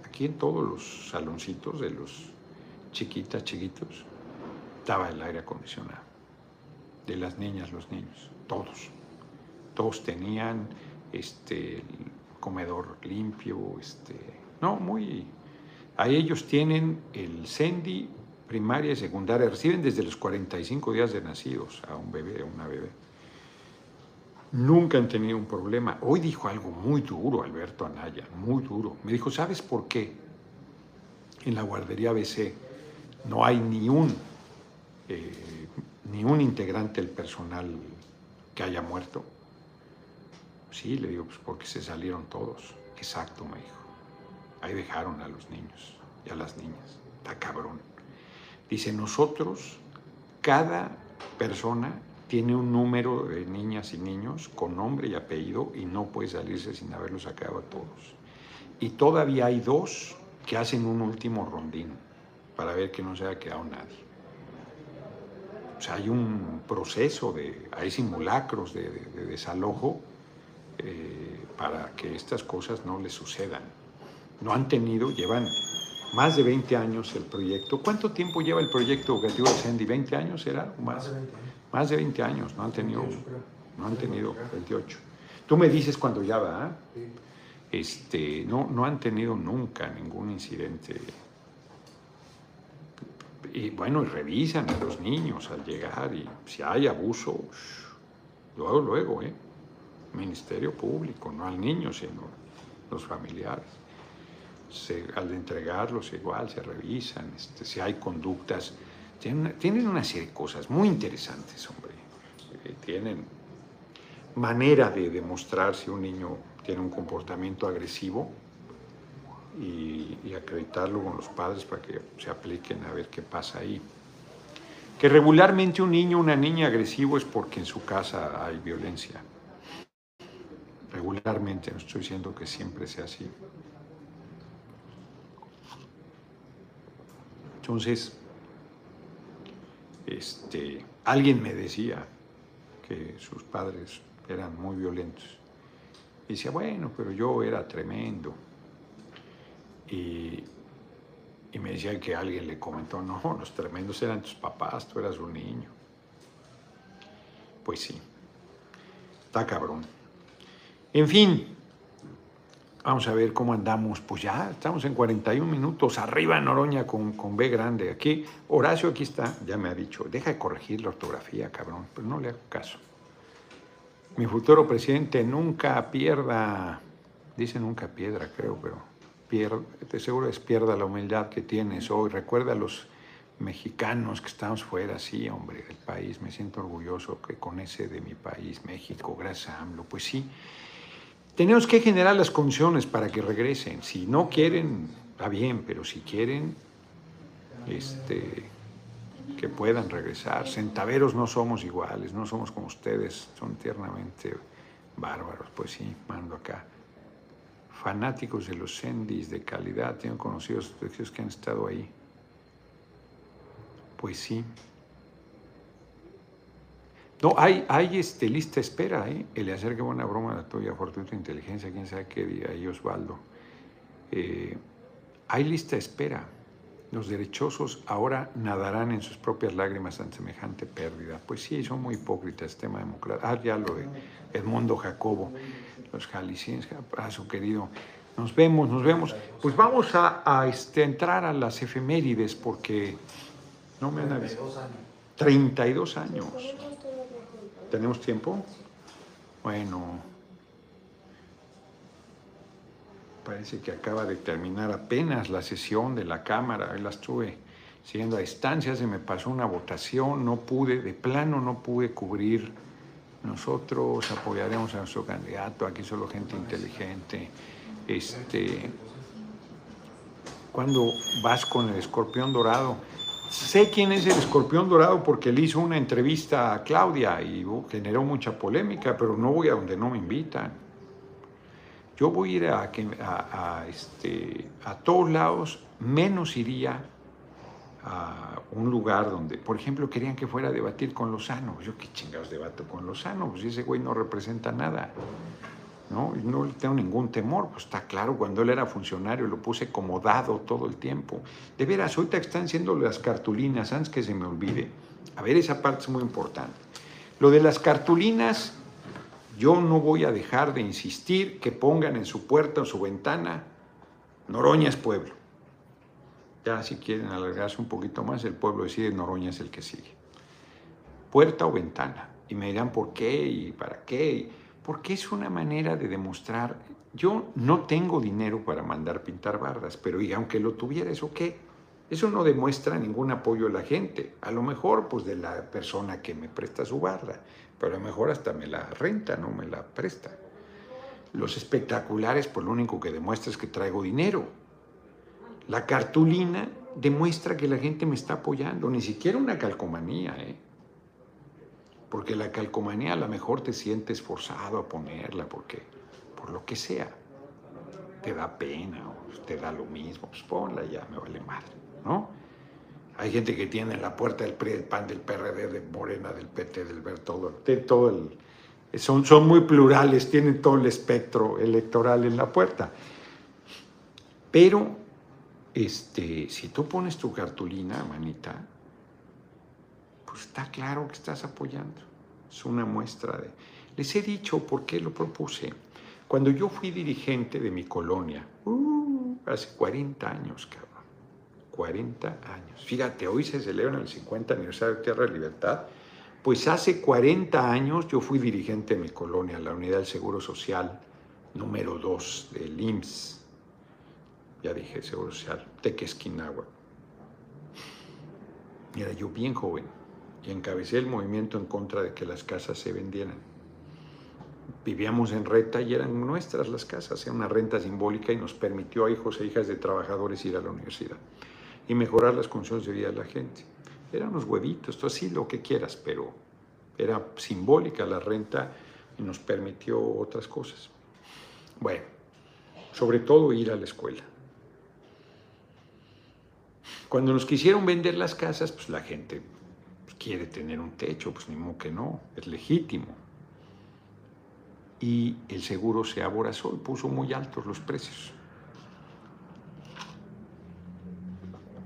Aquí en todos los saloncitos de los chiquitas, chiquitos, estaba el aire acondicionado de las niñas, los niños, todos. Todos tenían este comedor limpio, este, no, muy... A ellos tienen el CENDI primaria y secundaria, reciben desde los 45 días de nacidos a un bebé, a una bebé. Nunca han tenido un problema. Hoy dijo algo muy duro Alberto Anaya, muy duro. Me dijo, ¿sabes por qué? En la guardería ABC no hay ni un eh, ni un integrante del personal que haya muerto. Sí, le digo, pues porque se salieron todos. Exacto, me dijo. Ahí dejaron a los niños y a las niñas. Está cabrón. Dice, nosotros, cada persona tiene un número de niñas y niños con nombre y apellido y no puede salirse sin haberlos sacado a todos. Y todavía hay dos que hacen un último rondín para ver que no se haya quedado nadie. O sea, hay un proceso, de, hay simulacros de, desalojo eh, para que estas cosas no les sucedan. No han tenido, llevan más de 20 años el proyecto. ¿Cuánto tiempo lleva el proyecto educativo de Sandy? ¿20 años será? Más, de 20 años. Más de 20 años, no han tenido, no han tenido 28. Tú me dices cuando ya va. Este, no, no han tenido nunca ningún incidente. Y bueno, revisan a los niños al llegar y si hay abuso, luego, luego, ¿eh? Ministerio Público, no al niño, sino los familiares. al entregarlos igual se revisan, este, si hay conductas. Tienen, tienen, una serie de cosas muy interesantes, hombre. Eh, tienen manera de demostrar si un niño tiene un comportamiento agresivo y, acreditarlo con los padres para que se apliquen a ver qué pasa ahí. Que regularmente un niño una niña agresivo es porque en su casa hay violencia regularmente, no estoy diciendo que siempre sea así. Entonces, este, alguien me decía que sus padres eran muy violentos. Y decía, bueno, pero yo era tremendo. Y, y me decía que alguien le comentó, no, los tremendos eran tus papás, tú eras un niño. Pues sí, está cabrón. En fin, vamos a ver cómo andamos. Pues ya estamos en 41 minutos, arriba Noroña con, con B grande. Aquí, Horacio aquí está, ya me ha dicho, deja de corregir la ortografía, cabrón, pero no le hago caso. Mi futuro presidente nunca pierda, dice nunca piedra, creo, pero pierde, de seguro es pierda la humildad que tienes hoy. Recuerda a los mexicanos que estamos fuera, sí, hombre, del país. Me siento orgulloso que con ese de mi país, México, gracias a AMLO. Pues sí, tenemos que generar las condiciones para que regresen. Si no quieren, está bien, pero si quieren, este, que puedan regresar. Centaveros no somos iguales, no somos como ustedes, son tiernamente bárbaros. Pues sí, mando acá. Fanáticos de los sendis de calidad, tengo conocidos que han estado ahí. Pues sí. No, hay, hay este, lista espera, ¿eh? El hacer que buena broma la tuya, fortuita inteligencia, quién sabe qué día, ahí Osvaldo. Eh, hay lista espera. Los derechosos ahora nadarán en sus propias lágrimas ante semejante pérdida. Pues sí, son muy hipócritas, tema democrático. Ah, ya lo de Edmundo Jacobo, los jaliscienses, a su querido. Nos vemos, nos vemos. Pues vamos a, a este, entrar a las efemérides porque no me han avisado. 32 años. ¿Tenemos tiempo? Bueno, parece que acaba de terminar apenas la sesión de la Cámara. Ahí la estuve siguiendo a distancia, se me pasó una votación, no pude, de plano no pude cubrir. Nosotros apoyaremos a nuestro candidato, aquí solo gente inteligente. Este, cuando vas con el escorpión dorado, Sé quién es el escorpión dorado porque le hizo una entrevista a Claudia y generó mucha polémica, pero no voy a donde no me invitan. Yo voy a ir a, este, a todos lados, menos iría a un lugar donde, por ejemplo, querían que fuera a debatir con Lozano. Yo qué chingados debato con Lozano, pues ese güey no representa nada. ¿No? No le tengo ningún temor, pues está claro, cuando él era funcionario lo puse como dado todo el tiempo. De veras, ahorita están siendo las cartulinas, antes que se me olvide. A ver, esa parte es muy importante. Lo de las cartulinas, yo no voy a dejar de insistir que pongan en su puerta o su ventana, Noroña es pueblo. Ya si quieren alargarse un poquito más, el pueblo decide Noroña es el que sigue. Puerta o ventana. Y me dirán por qué y para qué porque es una manera de demostrar, yo no tengo dinero para mandar pintar bardas, pero y aunque lo tuviera, ¿eso qué? Eso no demuestra ningún apoyo de la gente. A lo mejor, pues de la persona que me presta su barda, pero a lo mejor hasta me la renta, no me la presta. Los espectaculares, pues lo único que demuestra es que traigo dinero. La cartulina demuestra que la gente me está apoyando, ni siquiera una calcomanía, ¿eh? Porque la calcomanía a lo mejor te sientes forzado a ponerla, porque por lo que sea, te da pena o te da lo mismo, pues ponla ya, me vale madre, ¿no? Hay gente que tiene en la puerta del PRI, el PAN, del PRD, de Morena, del PT, del VER, todo, todo el, son, son muy plurales, tienen todo el espectro electoral en la puerta. Pero, este, si tú pones tu cartulina, manita, está claro que estás apoyando. Es una muestra de... Les he dicho por qué lo propuse. Cuando yo fui dirigente de mi colonia, uh, hace 40 años, cabrón. 40 años. Fíjate, hoy se celebra el 50 aniversario de Tierra de Libertad. Pues hace 40 años yo fui dirigente de mi colonia, la Unidad del Seguro Social número 2 del IMSS. Ya dije Seguro Social, Tequesquinagua. Era yo bien joven y encabecé el movimiento en contra de que las casas se vendieran. Vivíamos en renta y eran nuestras las casas, era una renta simbólica y nos permitió a hijos e hijas de trabajadores ir a la universidad y mejorar las condiciones de vida de la gente. Eran unos huevitos, todo así lo que quieras, pero era simbólica la renta y nos permitió otras cosas. Bueno, sobre todo ir a la escuela. Cuando nos quisieron vender las casas, pues la gente quiere tener un techo, pues ni modo que no, es legítimo. Y el seguro se aborazó y puso muy altos los precios.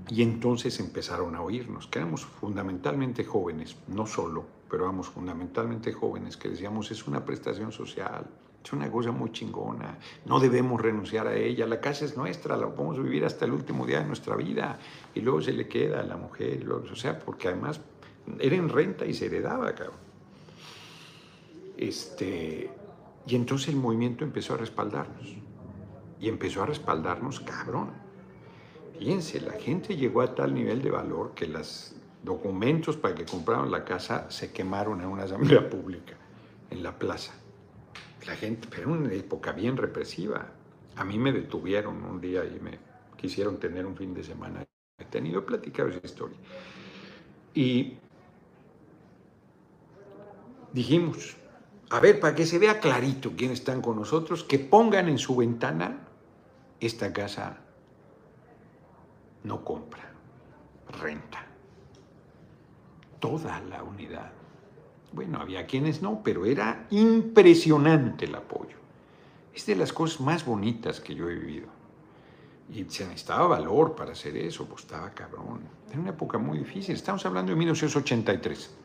Y entonces empezaron a oírnos, que éramos fundamentalmente jóvenes, no solo, pero éramos fundamentalmente jóvenes, que decíamos, es una prestación social, es una cosa muy chingona, no debemos renunciar a ella, la casa es nuestra, la podemos vivir hasta el último día de nuestra vida y luego se le queda a la mujer, o sea, porque además era en renta y se heredaba, cabrón. Este, y entonces el movimiento empezó a respaldarnos, y empezó a respaldarnos, cabrón. Fíjense, la gente llegó a tal nivel de valor que los documentos para que compraran la casa se quemaron en una asamblea pública, en la plaza. La gente, pero en una época bien represiva. A mí me detuvieron un día y me quisieron tener un fin de semana. He tenido platicado esa historia. Y dijimos, a ver, para que se vea clarito quiénes están con nosotros, que pongan en su ventana esta casa no compra, renta. Toda la unidad. Bueno, había quienes no, pero era impresionante el apoyo. Es de las cosas más bonitas que yo he vivido. Y se necesitaba valor para hacer eso, pues estaba cabrón. Era una época muy difícil. Estamos hablando de 1983.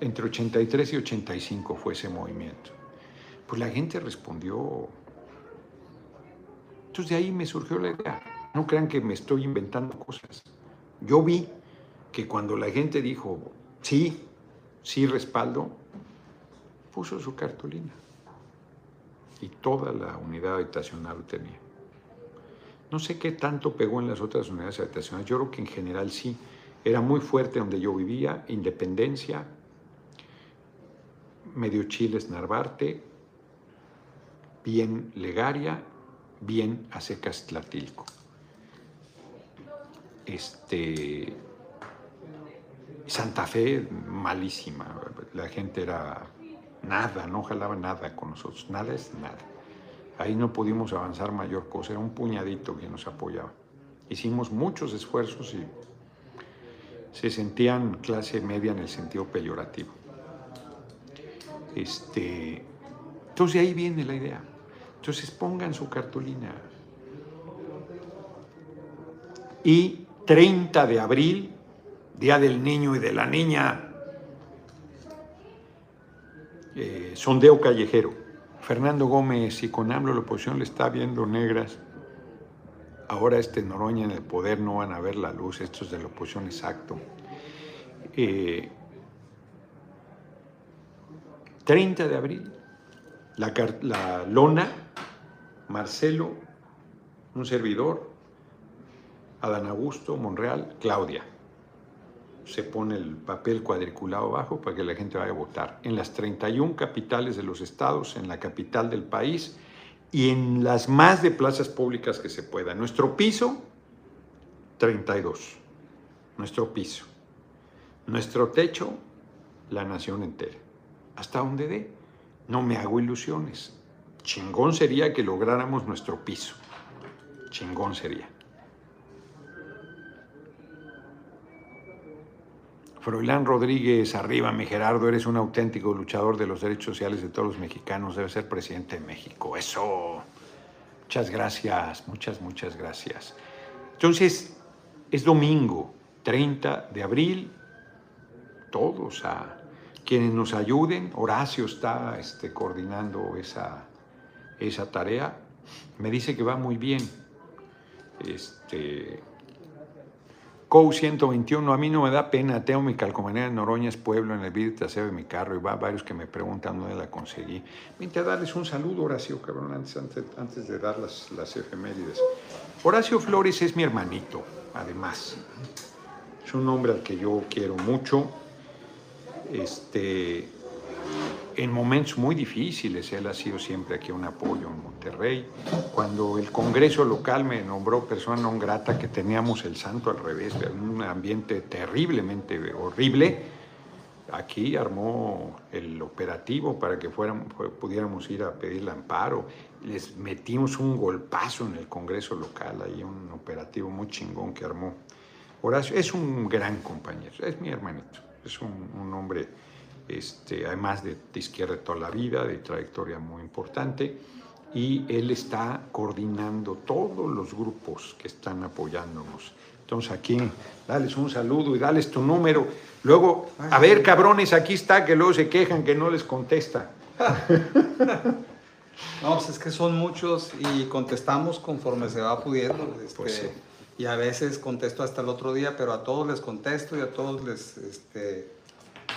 Entre 83 y 85 fue ese movimiento. Pues la gente respondió. Entonces de ahí me surgió la idea. No crean que me estoy inventando cosas. Yo vi que cuando la gente dijo, sí, sí respaldo, puso su cartulina. Y toda la unidad habitacional lo tenía. No sé qué tanto pegó en las otras unidades habitacionales. Yo creo que en general sí. Era muy fuerte donde yo vivía, Independencia, Medio Chiles, Narvarte, bien Legaria, bien Acecas Tlatilco. Este, Santa Fe, malísima. La gente era nada, no jalaba nada con nosotros. Nada es nada. Ahí no pudimos avanzar mayor cosa. Era un puñadito que nos apoyaba. Hicimos muchos esfuerzos y se sentían clase media en el sentido peyorativo. Este, entonces ahí viene la idea. Entonces pongan su cartulina. Y 30 de abril Día del Niño y de la Niña, eh, sondeo callejero. Fernando Gómez y con AMLO la oposición le está viendo negras. Ahora este Noroña en el poder no van a ver la luz, estos de la oposición exacto. 30 eh, de abril, la, la lona, Marcelo, un servidor, Adán Augusto, Monreal, Claudia se pone el papel cuadriculado abajo para que la gente vaya a votar. En las 31 capitales de los estados, en la capital del país y en las más de plazas públicas que se pueda. Nuestro piso, 32. Nuestro piso. Nuestro techo, la nación entera. Hasta donde dé. No me hago ilusiones. Chingón sería que lográramos nuestro piso. Chingón sería. Froilán Rodríguez, arriba, mi Gerardo, eres un auténtico luchador de los derechos sociales de todos los mexicanos, debe ser presidente de México. Eso. Muchas gracias, muchas, muchas gracias. Entonces, es domingo, 30 de abril, todos, a quienes nos ayuden. Horacio está este, coordinando esa, esa tarea. Me dice que va muy bien. Este, COU 121, a mí no me da pena, tengo mi calcomanía en Noroña, pueblo, en el vidrio trasero de mi carro, y va varios que me preguntan dónde la conseguí. Vente a darles un saludo, Horacio, cabrón, antes, antes, de dar las, las efemérides. Horacio Flores es mi hermanito, además. Es un hombre al que yo quiero mucho. Este, en momentos muy difíciles. Él ha sido siempre aquí un apoyo en Monterrey. Cuando el Congreso local me nombró persona non grata, que teníamos el santo al revés, un ambiente terriblemente horrible, aquí armó el operativo para que fuéramos, pudiéramos ir a pedir amparo. Les metimos un golpazo en el Congreso local, ahí un operativo muy chingón que armó. Horacio es un gran compañero, es mi hermanito, es un, un hombre este, además de, izquierda toda la vida, de trayectoria muy importante, y él está coordinando todos los grupos que están apoyándonos. Entonces aquí, dales un saludo y dales tu número. Luego, a ver, cabrones, aquí está, que luego se quejan que no les contesta. No, pues es que son muchos y contestamos conforme se va pudiendo. Este, pues y a veces contesto hasta el otro día, pero a todos les contesto y a todos les, este,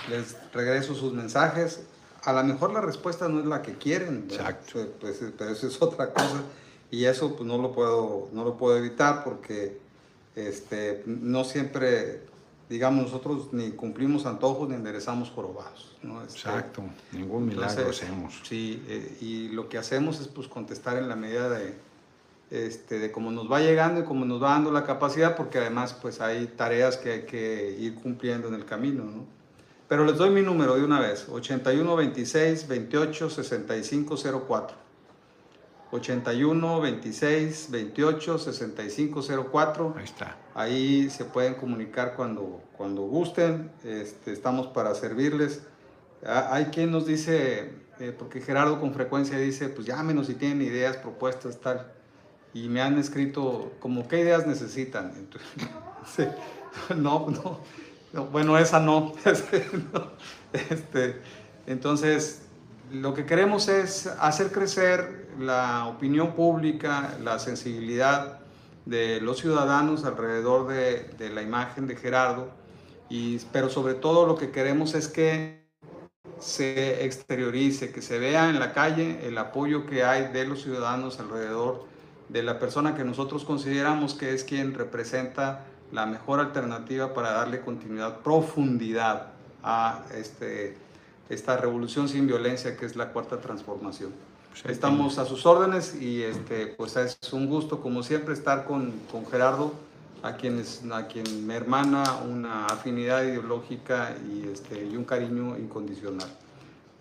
les regreso sus mensajes. A lo mejor la respuesta no es la que quieren, Exacto. Pues, pero eso es otra cosa. Y eso pues, no, lo puedo, no lo puedo evitar porque este, no siempre, digamos, nosotros ni cumplimos antojos ni enderezamos jorobados. ¿no? Este, Exacto, ningún milagro hacemos. Sí, eh, y lo que hacemos es pues, contestar en la medida de, este, de cómo nos va llegando y cómo nos va dando la capacidad, porque además pues hay tareas que hay que ir cumpliendo en el camino, ¿no? Pero les doy mi número de una vez, 81 26 28 65 04. 81 26 28 65 04. Ahí está. Ahí se pueden comunicar cuando, cuando gusten. Este, estamos para servirles. Hay quien nos dice, eh, porque Gerardo con frecuencia dice, pues llámenos si tienen ideas, propuestas, tal. Y me han escrito, como, ¿qué ideas necesitan? Entonces, no, no bueno, esa no. Este, entonces, lo que queremos es hacer crecer la opinión pública, la sensibilidad de los ciudadanos alrededor de, de la imagen de Gerardo, y, pero sobre todo lo que queremos es que se exteriorice, que se vea en la calle el apoyo que hay de los ciudadanos alrededor de la persona que nosotros consideramos que es quien representa la mejor alternativa para darle continuidad, profundidad a este, esta revolución sin violencia que es la cuarta transformación. Pues Estamos a sus órdenes y este, pues es un gusto como siempre estar con, con Gerardo, a, quienes, a quien me hermana una afinidad ideológica y, este, y un cariño incondicional.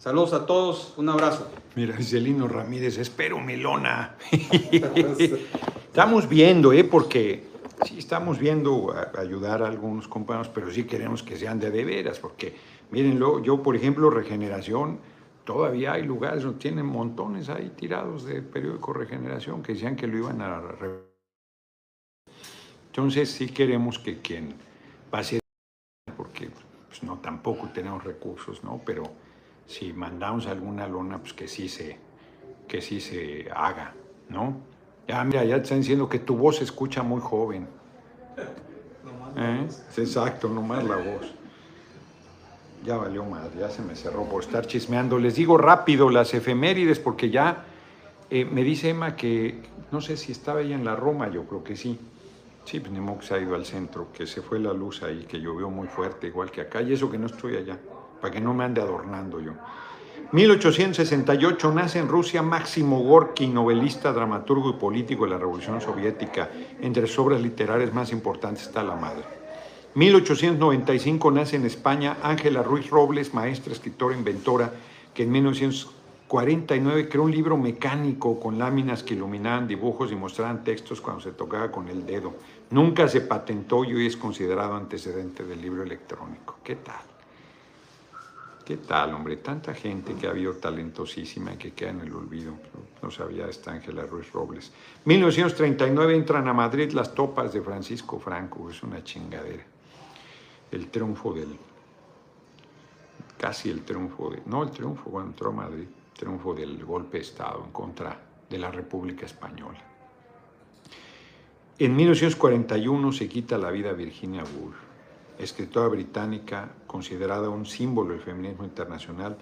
Saludos a todos, un abrazo. Mira, Celino Ramírez, espero Melona. Estamos viendo, ¿eh? Porque sí estamos viendo ayudar a algunos compañeros, pero sí queremos que sean de de veras, porque mírenlo, yo por ejemplo, Regeneración, todavía hay lugares donde tienen montones ahí tirados de periódico Regeneración que decían que lo iban a... Entonces sí queremos que quien pase, porque pues, no tampoco tenemos recursos, ¿no? Pero si mandamos alguna lona, pues que sí se, que sí se haga, ¿no? Ya, mira, ya te están diciendo que tu voz se escucha muy joven. ¿Eh? Exacto, nomás la voz. Ya valió más, ya se me cerró por estar chismeando. Les digo rápido las efemérides porque ya eh, me dice Emma que no sé si estaba ella en la Roma, yo creo que sí. Sí, pues ni que se ha ido al centro, que se fue la luz ahí, que llovió muy fuerte, igual que acá, y eso que no estoy allá, para que no me ande adornando yo. 1868 nace en Rusia Máximo Gorky, novelista, dramaturgo y político de la Revolución Soviética. Entre sus obras literarias más importantes está La Madre. 1895 nace en España Ángela Ruiz Robles, maestra, escritora, inventora, que en 1949 creó un libro mecánico con láminas que iluminaban dibujos y mostraban textos cuando se tocaba con el dedo. Nunca se patentó y hoy es considerado antecedente del libro electrónico. ¿Qué tal? ¿Qué tal, hombre? Tanta gente que ha habido talentosísima y que queda en el olvido. No sabía esta Ángela Ruiz Robles. 1939 entran a Madrid las topas de Francisco Franco. Es una chingadera. El triunfo del, casi el triunfo, de, no el triunfo cuando entró a Madrid, triunfo del golpe de Estado en contra de la República Española. En 1941 se quita la vida Virginia Woolf, escritora británica considerada un símbolo del feminismo internacional.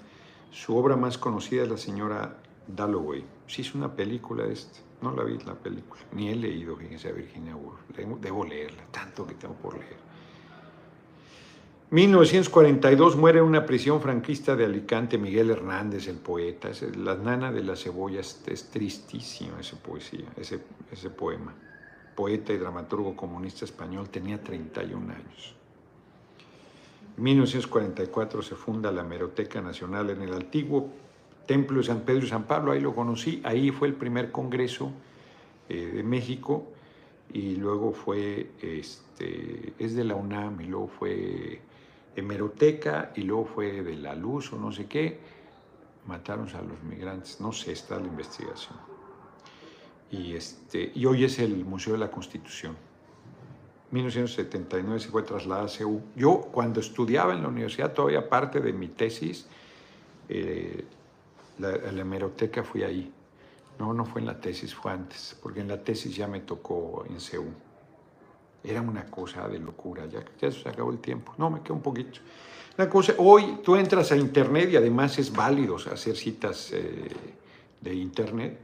Su obra más conocida es La señora Dalloway. Sí es una película esta, no la vi la película, ni he leído, fíjense, a Virginia Woolf. Debo leerla, tanto que tengo por leer. 1942 muere en una prisión franquista de Alicante Miguel Hernández, el poeta. La nana de la cebolla es, tristísimo esa poesía, ese, ese poema. Poeta y dramaturgo comunista español, tenía 31 años. En 1944 se funda la Meroteca Nacional en el antiguo Templo de San Pedro y San Pablo, ahí lo conocí, ahí fue el primer congreso eh, de México y luego fue, este, es de la UNAM y luego fue hemeroteca y luego fue de la luz o no sé qué, mataron a los migrantes, no sé, está la investigación. Y, este, y hoy es el Museo de la Constitución. 1979 se fue trasladada a CEU. Yo cuando estudiaba en la universidad, todavía parte de mi tesis, eh, la, la hemeroteca fui ahí. No, no fue en la tesis, fue antes, porque en la tesis ya me tocó en CEU. Era una cosa de locura, ya, ya se acabó el tiempo. No, me queda un poquito. La cosa, hoy tú entras a internet y además es válido hacer citas eh, de internet.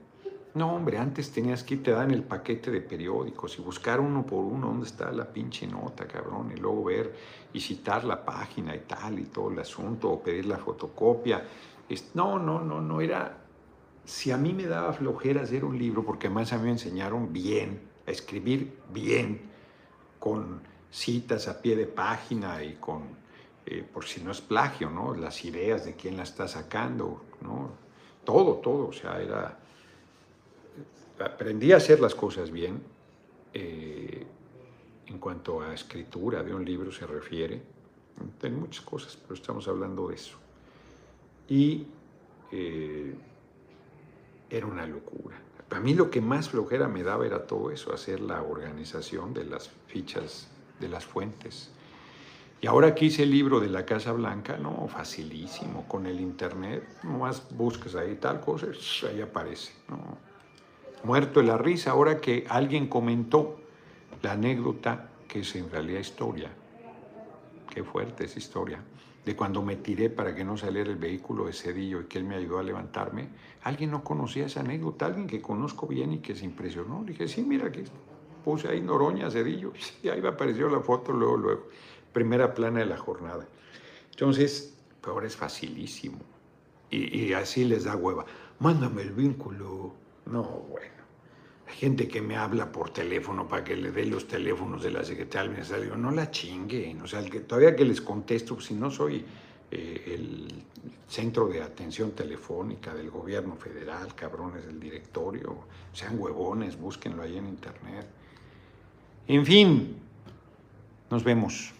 No, hombre, antes tenías que ir, te dan el paquete de periódicos y buscar uno por uno dónde está la pinche nota, cabrón, y luego ver y citar la página y tal y todo el asunto, o pedir la fotocopia. No, no, no, no era. Si a mí me daba flojera hacer un libro, porque además a mí me enseñaron bien, a escribir bien, con citas a pie de página y con, eh, por si no es plagio, ¿no? Las ideas de quién la está sacando, ¿no? Todo, todo, o sea, era... Aprendí a hacer las cosas bien eh, en cuanto a escritura de un libro se refiere. Hay muchas cosas, pero estamos hablando de eso. Y eh, era una locura. Para mí lo que más flojera me daba era todo eso, hacer la organización de las fichas de las fuentes. Y ahora que hice el libro de la Casa Blanca, no, facilísimo, con el internet, nomás buscas ahí tal cosa, ahí aparece. ¿no? Muerto de la risa, ahora que alguien comentó la anécdota, que es en realidad historia, qué fuerte es historia, de cuando me tiré para que no saliera el vehículo de Cedillo y que él me ayudó a levantarme, alguien no conocía esa anécdota, alguien que conozco bien y que se impresionó. Le dije, sí, mira, que puse ahí Noroña, Cedillo, y ahí me apareció la foto luego, luego, primera plana de la jornada. Entonces, ahora es facilísimo. Y así les da hueva. Mándame el vínculo. No, bueno. Hay gente que me habla por teléfono para que le dé los teléfonos de la Secretaría del Ministerio. no la chinguen. O sea, todavía que les contesto, pues, si no soy eh, el centro de atención telefónica del gobierno federal, cabrones del directorio, sean huevones, búsquenlo ahí en internet. En fin, nos vemos.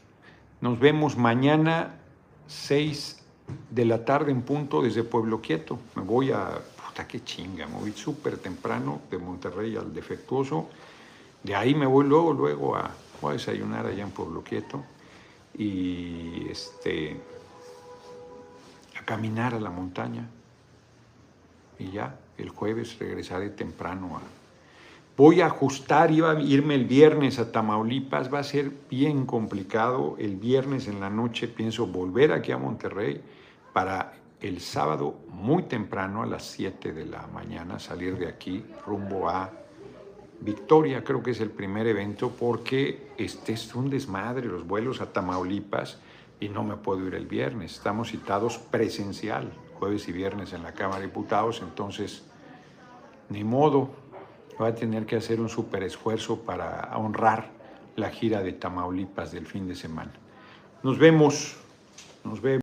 Nos vemos mañana 6 de la tarde en punto desde Pueblo Quieto. Me voy a qué chinga, me voy súper temprano de Monterrey al defectuoso. De ahí me voy luego, luego a, a desayunar allá en Pueblo Quieto y este, a caminar a la montaña. Y ya, el jueves regresaré temprano a... Voy a ajustar, iba a irme el viernes a Tamaulipas, va a ser bien complicado. El viernes en la noche pienso volver aquí a Monterrey para el sábado muy temprano a las 7 de la mañana salir de aquí rumbo a Victoria, creo que es el primer evento porque este es un desmadre, los vuelos a Tamaulipas y no me puedo ir el viernes. Estamos citados presencial, jueves y viernes en la Cámara de Diputados, entonces ni modo, voy a tener que hacer un super esfuerzo para honrar la gira de Tamaulipas del fin de semana. Nos vemos, nos vemos.